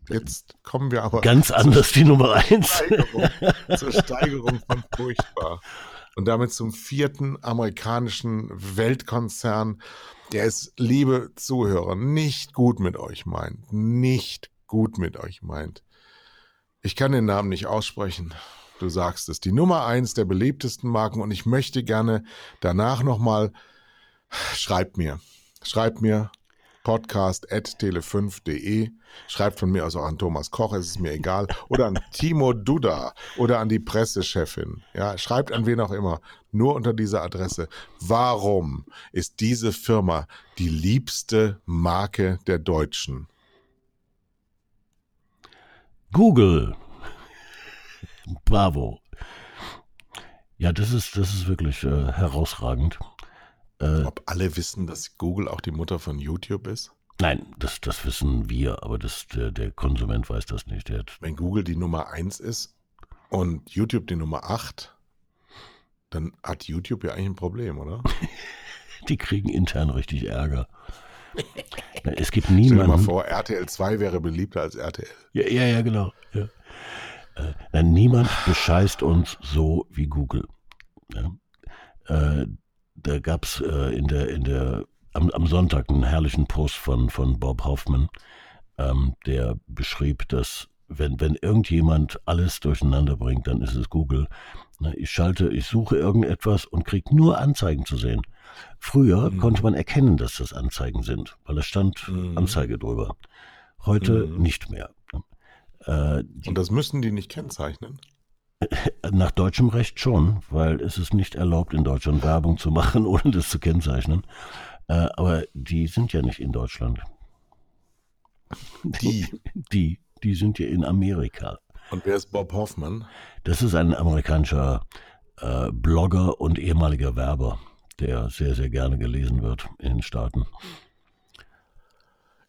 jetzt kommen wir aber Ganz anders die Nummer eins. Steigerung, zur Steigerung von furchtbar. Und damit zum vierten amerikanischen Weltkonzern, der es, liebe Zuhörer, nicht gut mit euch meint. Nicht gut mit euch meint. Ich kann den Namen nicht aussprechen. Du sagst es. Die Nummer eins der beliebtesten Marken und ich möchte gerne danach nochmal, schreibt mir, schreibt mir podcast.tele5.de. Schreibt von mir aus auch an Thomas Koch, es ist mir egal. Oder an Timo Duda oder an die Pressechefin. Ja, schreibt an wen auch immer. Nur unter dieser Adresse. Warum ist diese Firma die liebste Marke der Deutschen? Google. Bravo. Ja, das ist, das ist wirklich äh, herausragend. Äh, Ob alle wissen, dass Google auch die Mutter von YouTube ist? nein, das, das wissen wir, aber das, der, der Konsument weiß das nicht. Wenn Google die Nummer 1 ist und YouTube die Nummer 8, dann hat YouTube ja eigentlich ein Problem, oder? die kriegen intern richtig Ärger. Es gibt Stell dir mal niemanden. vor, RTL 2 wäre beliebter als RTL. Ja, ja, ja, genau. Ja. Äh, na, niemand bescheißt uns so wie Google. Ja. Äh, da gab es äh, in der, in der, am, am Sonntag einen herrlichen Post von, von Bob Hoffman, ähm, der beschrieb, dass wenn, wenn irgendjemand alles durcheinander bringt, dann ist es Google. Na, ich schalte, ich suche irgendetwas und kriege nur Anzeigen zu sehen. Früher Mhm. konnte man erkennen, dass das Anzeigen sind, weil es stand Mhm. Anzeige drüber. Heute Mhm. nicht mehr. Äh, die, Und das müssen die nicht kennzeichnen. Nach deutschem Recht schon, weil es ist nicht erlaubt, in Deutschland Werbung zu machen, ohne das zu kennzeichnen. Äh, aber die sind ja nicht in Deutschland. Die. Die, die sind ja in Amerika. Und wer ist Bob Hoffman? Das ist ein amerikanischer äh, Blogger und ehemaliger Werber, der sehr, sehr gerne gelesen wird in den Staaten.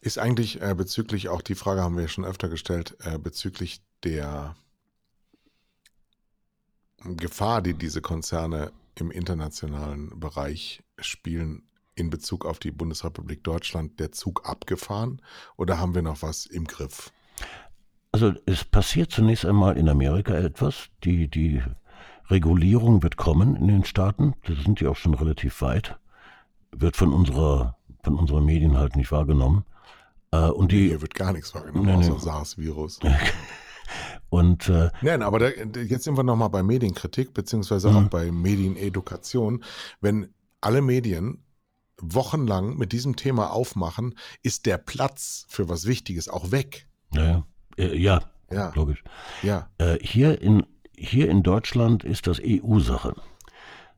Ist eigentlich äh, bezüglich, auch die Frage haben wir schon öfter gestellt, äh, bezüglich der Gefahr, die diese Konzerne im internationalen Bereich spielen, in Bezug auf die Bundesrepublik Deutschland, der Zug abgefahren oder haben wir noch was im Griff? Also es passiert zunächst einmal in Amerika etwas. Die, die Regulierung wird kommen in den Staaten. Da sind die auch schon relativ weit. Wird von unserer, von unseren Medien halt nicht wahrgenommen. Äh, und die, Hier wird gar nichts wahrgenommen, außer SARS-Virus. und äh, Nein, aber da, jetzt sind wir nochmal bei Medienkritik, beziehungsweise Mhm. auch bei Medienedukation. Wenn alle Medien wochenlang mit diesem Thema aufmachen, ist der Platz für was Wichtiges auch weg. naja, äh, ja, Ja, logisch. ja. Äh, hier, in, hier in Deutschland ist das EU-Sache.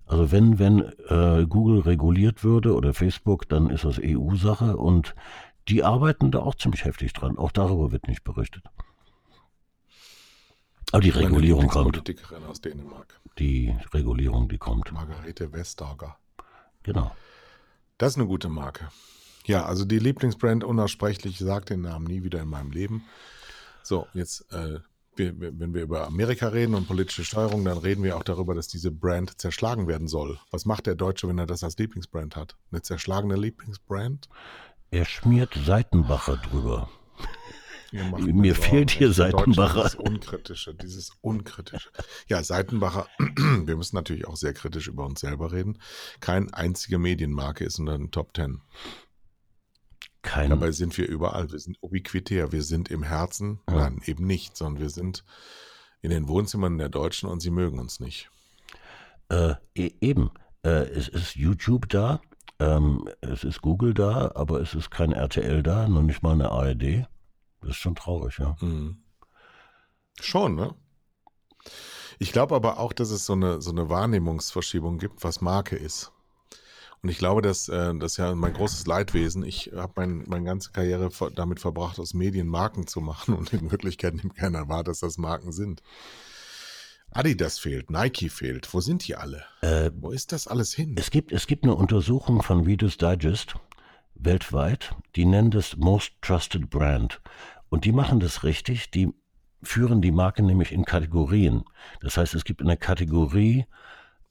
Also wenn, wenn äh, Google reguliert würde oder Facebook, dann ist das EU-Sache und die arbeiten da auch ziemlich heftig dran. Auch darüber wird nicht berichtet. Aber die Regulierung kommt. Lieblingspolitikerin aus Dänemark, Die Regulierung, die kommt. Margarete Vestager. Genau. Das ist eine gute Marke. Ja, also die Lieblingsbrand unaussprechlich, ich sag den Namen nie wieder in meinem Leben. So, jetzt, äh, wir, wir- wenn wir über Amerika reden und politische Steuerung, dann reden wir auch darüber, dass diese Brand zerschlagen werden soll. Was macht der Deutsche, wenn er das als Lieblingsbrand hat? Eine zerschlagene Lieblingsbrand? Er schmiert Seitenbacher drüber. Mir mir fehlt hier Seitenbacher. Dieses Unkritische, dieses Unkritische. Ja, Seitenbacher, wir müssen natürlich auch sehr kritisch über uns selber reden. Keine einzige Medienmarke ist unter den Top Ten. Kein, Dabei sind wir überall. Wir sind ubiquitär. Wir sind im Herzen. Ja. Nein, eben nicht, sondern wir sind in den Wohnzimmern der Deutschen und sie mögen uns nicht. Äh, e- eben. Äh, es ist YouTube da, ähm, es ist Google da, aber es ist kein RTL da, noch nicht mal eine ARD. Das ist schon traurig, ja. Mhm. Schon, ne? Ich glaube aber auch, dass es so eine, so eine Wahrnehmungsverschiebung gibt, was Marke ist. Und ich glaube, dass äh, das ist ja mein großes Leidwesen. Ich habe mein, meine ganze Karriere damit verbracht, aus Medien Marken zu machen und in Wirklichkeit nimmt keiner wahr, dass das Marken sind. Adidas fehlt, Nike fehlt. Wo sind die alle? Äh, Wo ist das alles hin? es, gibt, es gibt eine Untersuchung von Reader's Digest weltweit, die nennen das Most Trusted Brand. Und die machen das richtig, die führen die Marke nämlich in Kategorien. Das heißt, es gibt eine Kategorie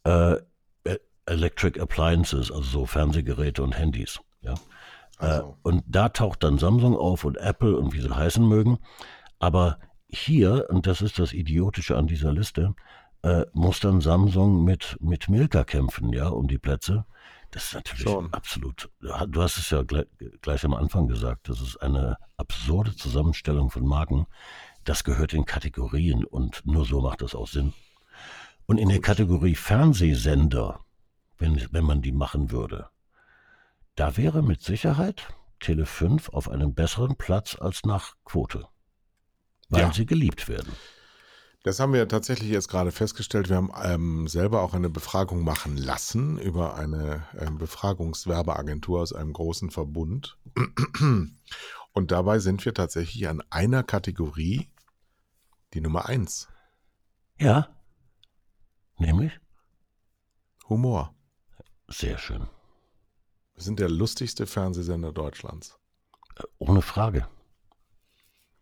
äh, E- Electric Appliances, also so Fernsehgeräte und Handys. Ja. Also, Äh, und da taucht dann Samsung auf und Apple und wie sie heißen mögen. Aber hier, und das ist das Idiotische an dieser Liste, äh, muss dann Samsung mit, mit Milka kämpfen, ja, um die Plätze. Das ist natürlich Schon. absolut. Du hast es ja gleich, gleich am Anfang gesagt, das ist eine absurde Zusammenstellung von Marken. Das gehört in Kategorien und nur so macht das auch Sinn. Und in der Gut. Kategorie Fernsehsender, wenn, wenn man die machen würde, da wäre mit Sicherheit Tele 5 auf einem besseren Platz als nach Quote. Weil Ja. sie geliebt werden. Das haben wir tatsächlich jetzt gerade festgestellt. Wir haben ähm, selber auch eine Befragung machen lassen über eine ähm, Befragungswerbeagentur aus einem großen Verbund. Und dabei sind wir tatsächlich an einer Kategorie die Nummer eins. Ja. Nämlich? Humor. Sehr schön. Wir sind der lustigste Fernsehsender Deutschlands. Äh, Ohne Frage.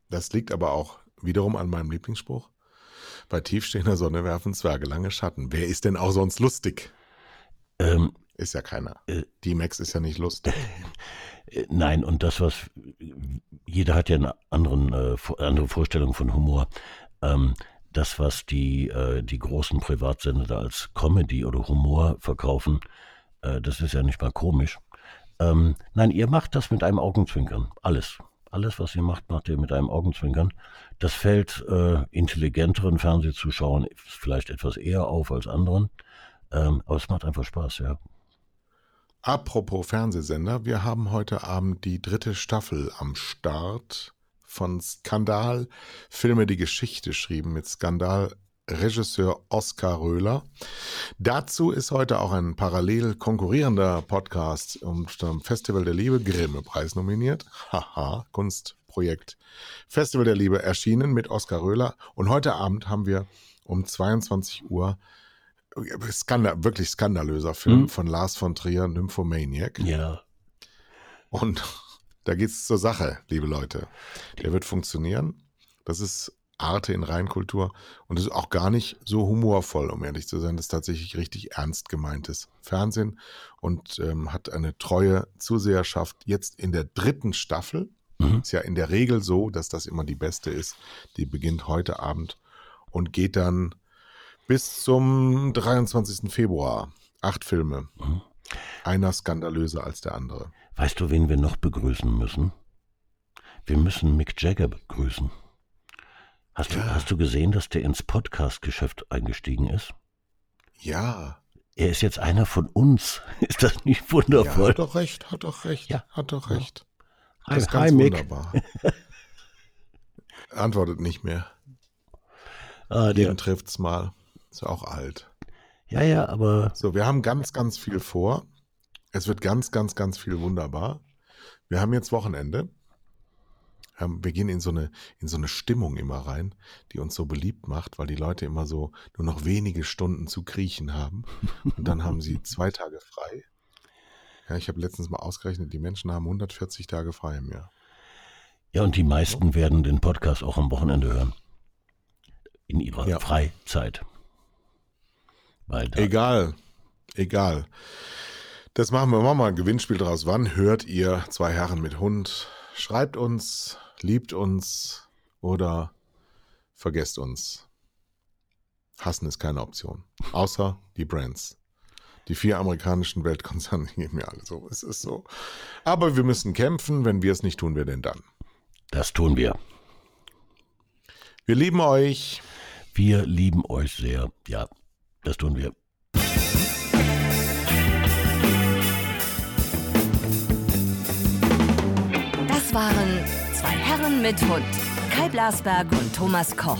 Das liegt aber auch wiederum an meinem Lieblingsspruch. Bei tiefstehender Sonne werfen Zwerge lange Schatten. Wer ist denn auch sonst lustig? Ähm, Ist ja keiner. Äh. Die Max ist ja nicht lustig. Äh, Nein, und das, was jeder hat ja eine anderen, äh, andere Vorstellung von Humor. Ähm, das, was die, äh, die großen Privatsender da als Comedy oder Humor verkaufen, äh, das ist ja nicht mal komisch. Ähm, nein, ihr macht das mit einem Augenzwinkern. Alles. Alles, was ihr macht, macht ihr mit einem Augenzwinkern. Das fällt äh, intelligenteren Fernsehzuschauern vielleicht etwas eher auf als anderen. Ähm, aber es macht einfach Spaß, ja. Apropos Fernsehsender, wir haben heute Abend die dritte Staffel am Start von Skandal, Filme, die Geschichte schrieben mit Skandal-Regisseur Oskar Röhler. Dazu ist heute auch ein parallel konkurrierender Podcast unter Festival der Liebe, Grimme-Preis nominiert. Haha, Kunstprojekt Festival der Liebe erschienen mit Oskar Röhler. Und heute Abend haben wir um 22 Uhr Skandal, wirklich skandalöser Film Hm. von Lars von Trier, Nymphomaniac. Ja, Und da geht's zur Sache, liebe Leute. Der wird funktionieren. Das ist Arte in Reinkultur und ist auch gar nicht so humorvoll, um ehrlich zu sein. Das ist tatsächlich richtig ernst gemeintes Fernsehen und ähm, hat eine treue Zuseherschaft jetzt in der dritten Staffel. Mhm. Ist ja in der Regel so, dass das immer die beste ist. Die beginnt heute Abend und geht dann bis zum 23. Februar. Acht Filme. Mhm. Einer skandalöser als der andere. Weißt du, wen wir noch begrüßen müssen? Wir müssen Mick Jagger begrüßen. Hast, du, Ja. hast du gesehen, dass der ins Podcast-Geschäft eingestiegen ist? Ja, Er ist jetzt einer von uns. Ist das nicht ja, wundervoll? hat doch recht, hat doch recht, Ja. hat doch Ja. recht. hi, Das ist ganz hi, Mick. wunderbar. Antwortet nicht mehr. Ah, der, Den trifft's mal. Ist ja auch alt. ja, ja, aber So, wir haben ganz, ganz viel vor. Es wird ganz, ganz, ganz viel wunderbar. Wir haben jetzt Wochenende. Ähm, Wir gehen in so, eine, in so eine Stimmung immer rein, die uns so beliebt macht, weil die Leute immer so nur noch wenige Stunden zu kriechen haben. Und dann haben sie zwei Tage frei. Ja, ich habe letztens mal ausgerechnet, die Menschen haben 140 Tage frei im Jahr. ja, und die meisten werden den Podcast auch am Wochenende hören. In ihrer Ja. Freizeit. Weil da, Egal, egal. Das machen wir machen mal ein Gewinnspiel draus. Wann hört ihr zwei Herren mit Hund? Schreibt uns, liebt uns oder vergesst uns. Hassen ist keine Option. Außer die Brands. Die vier amerikanischen Weltkonzerne die geben mir alle so. Es ist so. Aber wir müssen kämpfen. Wenn wir es nicht tun, wer denn dann? das tun wir. Wir lieben euch. Wir lieben euch sehr. Ja, das tun wir. Das waren Herren mit Hund. Kai Blasberg und Thomas Koch.